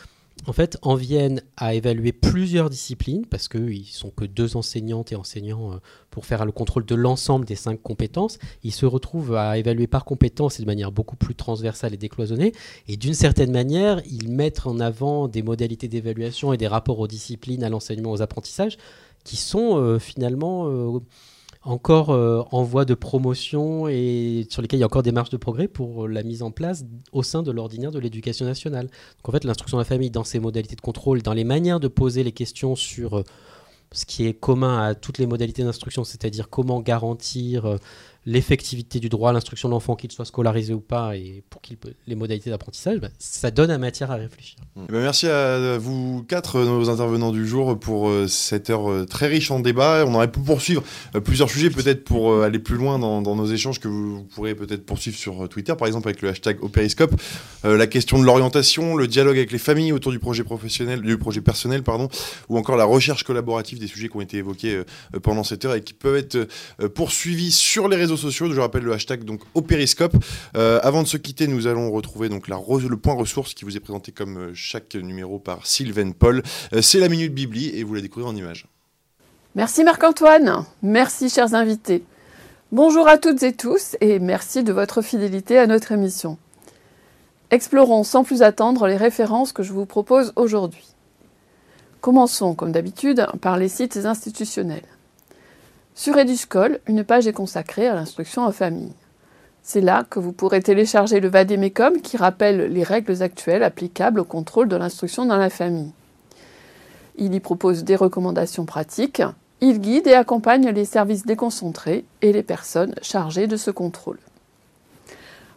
en fait, en viennent à évaluer plusieurs disciplines, parce qu'ils ne sont que deux enseignantes et enseignants euh, pour faire le contrôle de l'ensemble des cinq compétences. Ils se retrouvent à évaluer par compétence et de manière beaucoup plus transversale et décloisonnée. Et d'une certaine manière, ils mettent en avant des modalités d'évaluation et des rapports aux disciplines, à l'enseignement, aux apprentissages, qui sont finalement encore euh, en voie de promotion et sur lesquels il y a encore des marges de progrès pour la mise en place au sein de l'ordinaire de l'éducation nationale. Donc en fait, l'instruction de la famille, dans ses modalités de contrôle, dans les manières de poser les questions sur euh, ce qui est commun à toutes les modalités d'instruction, c'est-à-dire comment garantir euh, l'effectivité du droit à l'instruction de l'enfant, qu'il soit scolarisé ou pas, et pour qu'il les modalités d'apprentissage, bah, ça donne à matière à réfléchir. Eh ben, merci à vous quatre, nos intervenants du jour, pour euh, cette heure euh, très riche en débat. On aurait pu poursuivre euh, plusieurs sujets, peut-être pour aller plus loin dans, nos échanges que vous, pourrez peut-être poursuivre sur Twitter, par exemple avec le hashtag Opériscope. la question de l'orientation, le dialogue avec les familles autour du projet professionnel, du projet personnel, pardon, ou encore la recherche collaborative des sujets qui ont été évoqués pendant cette heure et qui peuvent être poursuivis sur les réseaux sociaux. Je rappelle le hashtag donc au périscope. Euh, avant de se quitter, nous allons retrouver donc la le point ressource qui vous est présenté comme euh, chaque numéro par Sylvain Paul. Euh, c'est la minute Bibli et vous la découvrez en images. Merci Marc-Antoine. Merci chers invités. Bonjour à toutes et tous et merci de votre fidélité à notre émission. Explorons sans plus attendre les références que je vous propose aujourd'hui. Commençons, comme d'habitude, par les sites institutionnels. Sur Eduscol, une page est consacrée à l'instruction en famille. C'est là que vous pourrez télécharger le Vademecum qui rappelle les règles actuelles applicables au contrôle de l'instruction dans la famille. Il y propose des recommandations pratiques, il guide et accompagne les services déconcentrés et les personnes chargées de ce contrôle.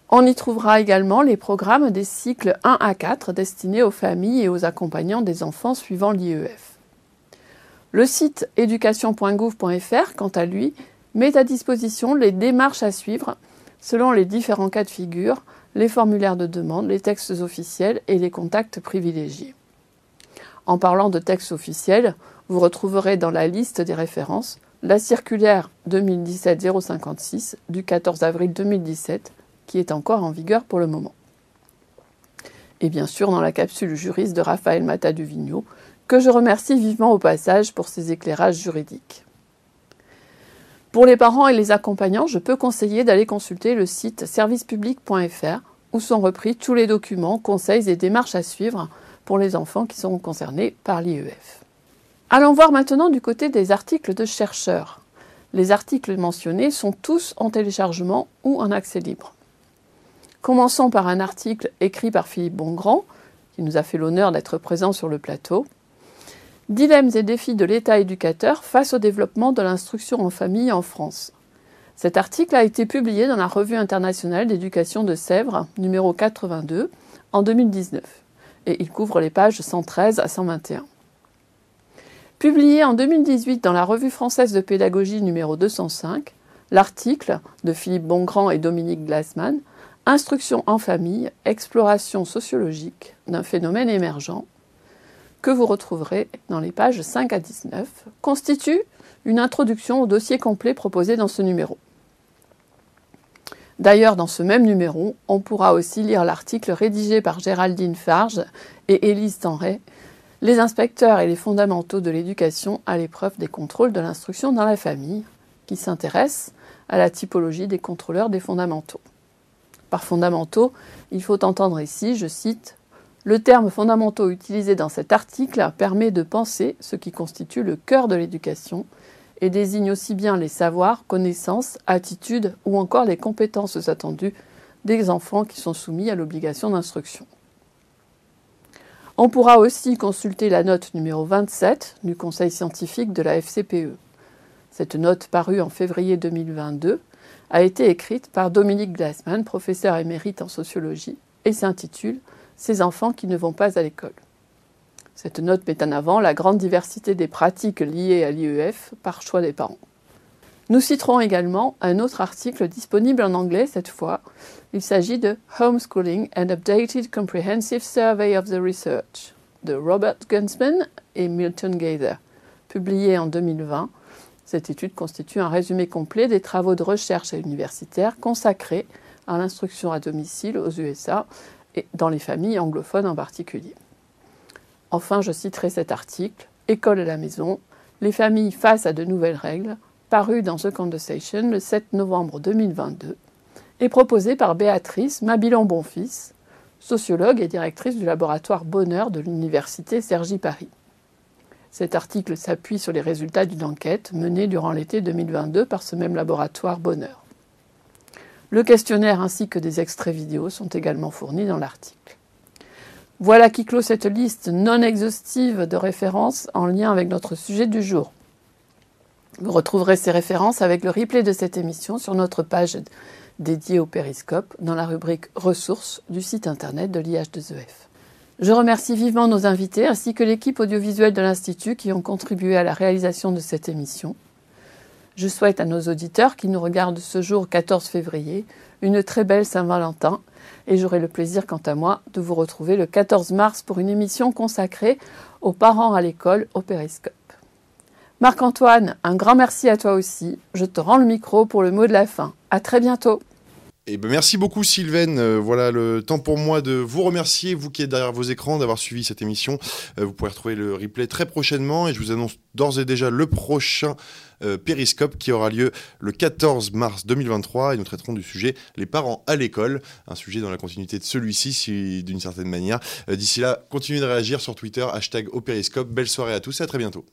On y trouvera également les programmes des cycles 1 à 4 destinés aux familles et aux accompagnants des enfants suivant l'IEF. Le site éducation.gouv.fr, quant à lui, met à disposition les démarches à suivre selon les différents cas de figure, les formulaires de demande, les textes officiels et les contacts privilégiés. En parlant de textes officiels, vous retrouverez dans la liste des références la circulaire 2017-056 du 14 avril 2017 qui est encore en vigueur pour le moment. Et bien sûr dans la capsule juriste de Raphaël Mata Duvigneau, que je remercie vivement au passage pour ses éclairages juridiques. Pour les parents et les accompagnants, je peux conseiller d'aller consulter le site servicepublic.fr où sont repris tous les documents, conseils et démarches à suivre pour les enfants qui seront concernés par l'IEF. Allons voir maintenant du côté des articles de chercheurs. Les articles mentionnés sont tous en téléchargement ou en accès libre. Commençons par un article écrit par Philippe Bongrand, qui nous a fait l'honneur d'être présent sur le plateau. Dilemmes et défis de l'État éducateur face au développement de l'instruction en famille en France. Cet article a été publié dans la Revue internationale d'éducation de Sèvres, numéro 82, en 2019, et il couvre les pages 113 à 121. Publié en 2018 dans la Revue française de pédagogie numéro 205, l'article de Philippe Bongrand et Dominique Glassman Instruction en famille, exploration sociologique d'un phénomène émergent, que vous retrouverez dans les pages 5 à 19, constitue une introduction au dossier complet proposé dans ce numéro. D'ailleurs, dans ce même numéro, on pourra aussi lire l'article rédigé par Géraldine Farge et Élise Tenray, Les inspecteurs et les fondamentaux de l'éducation à l'épreuve des contrôles de l'instruction dans la famille, qui s'intéresse à la typologie des contrôleurs des fondamentaux par fondamentaux, il faut entendre ici, je cite, Le terme fondamentaux utilisé dans cet article permet de penser ce qui constitue le cœur de l'éducation et désigne aussi bien les savoirs, connaissances, attitudes ou encore les compétences attendues des enfants qui sont soumis à l'obligation d'instruction. On pourra aussi consulter la note numéro 27 du Conseil scientifique de la FCPE. Cette note parue en février 2022 a été écrite par Dominique Glassman, professeur émérite en sociologie, et s'intitule Ces enfants qui ne vont pas à l'école. Cette note met en avant la grande diversité des pratiques liées à l'IEF par choix des parents. Nous citerons également un autre article disponible en anglais cette fois. Il s'agit de Homeschooling and Updated Comprehensive Survey of the Research de Robert Gunsman et Milton Gaither, publié en 2020 cette étude constitue un résumé complet des travaux de recherche universitaires consacrés à l'instruction à domicile aux USA et dans les familles anglophones en particulier. Enfin, je citerai cet article École à la maison, les familles face à de nouvelles règles, paru dans The Conversation le 7 novembre 2022 et proposé par Béatrice Mabilon-Bonfils, sociologue et directrice du laboratoire Bonheur de l'Université Sergi Paris. Cet article s'appuie sur les résultats d'une enquête menée durant l'été 2022 par ce même laboratoire Bonheur. Le questionnaire ainsi que des extraits vidéo sont également fournis dans l'article. Voilà qui clôt cette liste non exhaustive de références en lien avec notre sujet du jour. Vous retrouverez ces références avec le replay de cette émission sur notre page dédiée au périscope dans la rubrique Ressources du site internet de l'IH2EF. Je remercie vivement nos invités ainsi que l'équipe audiovisuelle de l'Institut qui ont contribué à la réalisation de cette émission. Je souhaite à nos auditeurs qui nous regardent ce jour 14 février une très belle Saint-Valentin et j'aurai le plaisir quant à moi de vous retrouver le 14 mars pour une émission consacrée aux parents à l'école au périscope. Marc-Antoine, un grand merci à toi aussi. Je te rends le micro pour le mot de la fin. À très bientôt. Et ben merci beaucoup Sylvaine. Euh, voilà le temps pour moi de vous remercier, vous qui êtes derrière vos écrans, d'avoir suivi cette émission. Euh, vous pourrez retrouver le replay très prochainement et je vous annonce d'ores et déjà le prochain euh, Périscope qui aura lieu le 14 mars 2023 et nous traiterons du sujet les parents à l'école, un sujet dans la continuité de celui-ci si, d'une certaine manière. D'ici là, continuez de réagir sur Twitter, hashtag au Périscope. Belle soirée à tous et à très bientôt.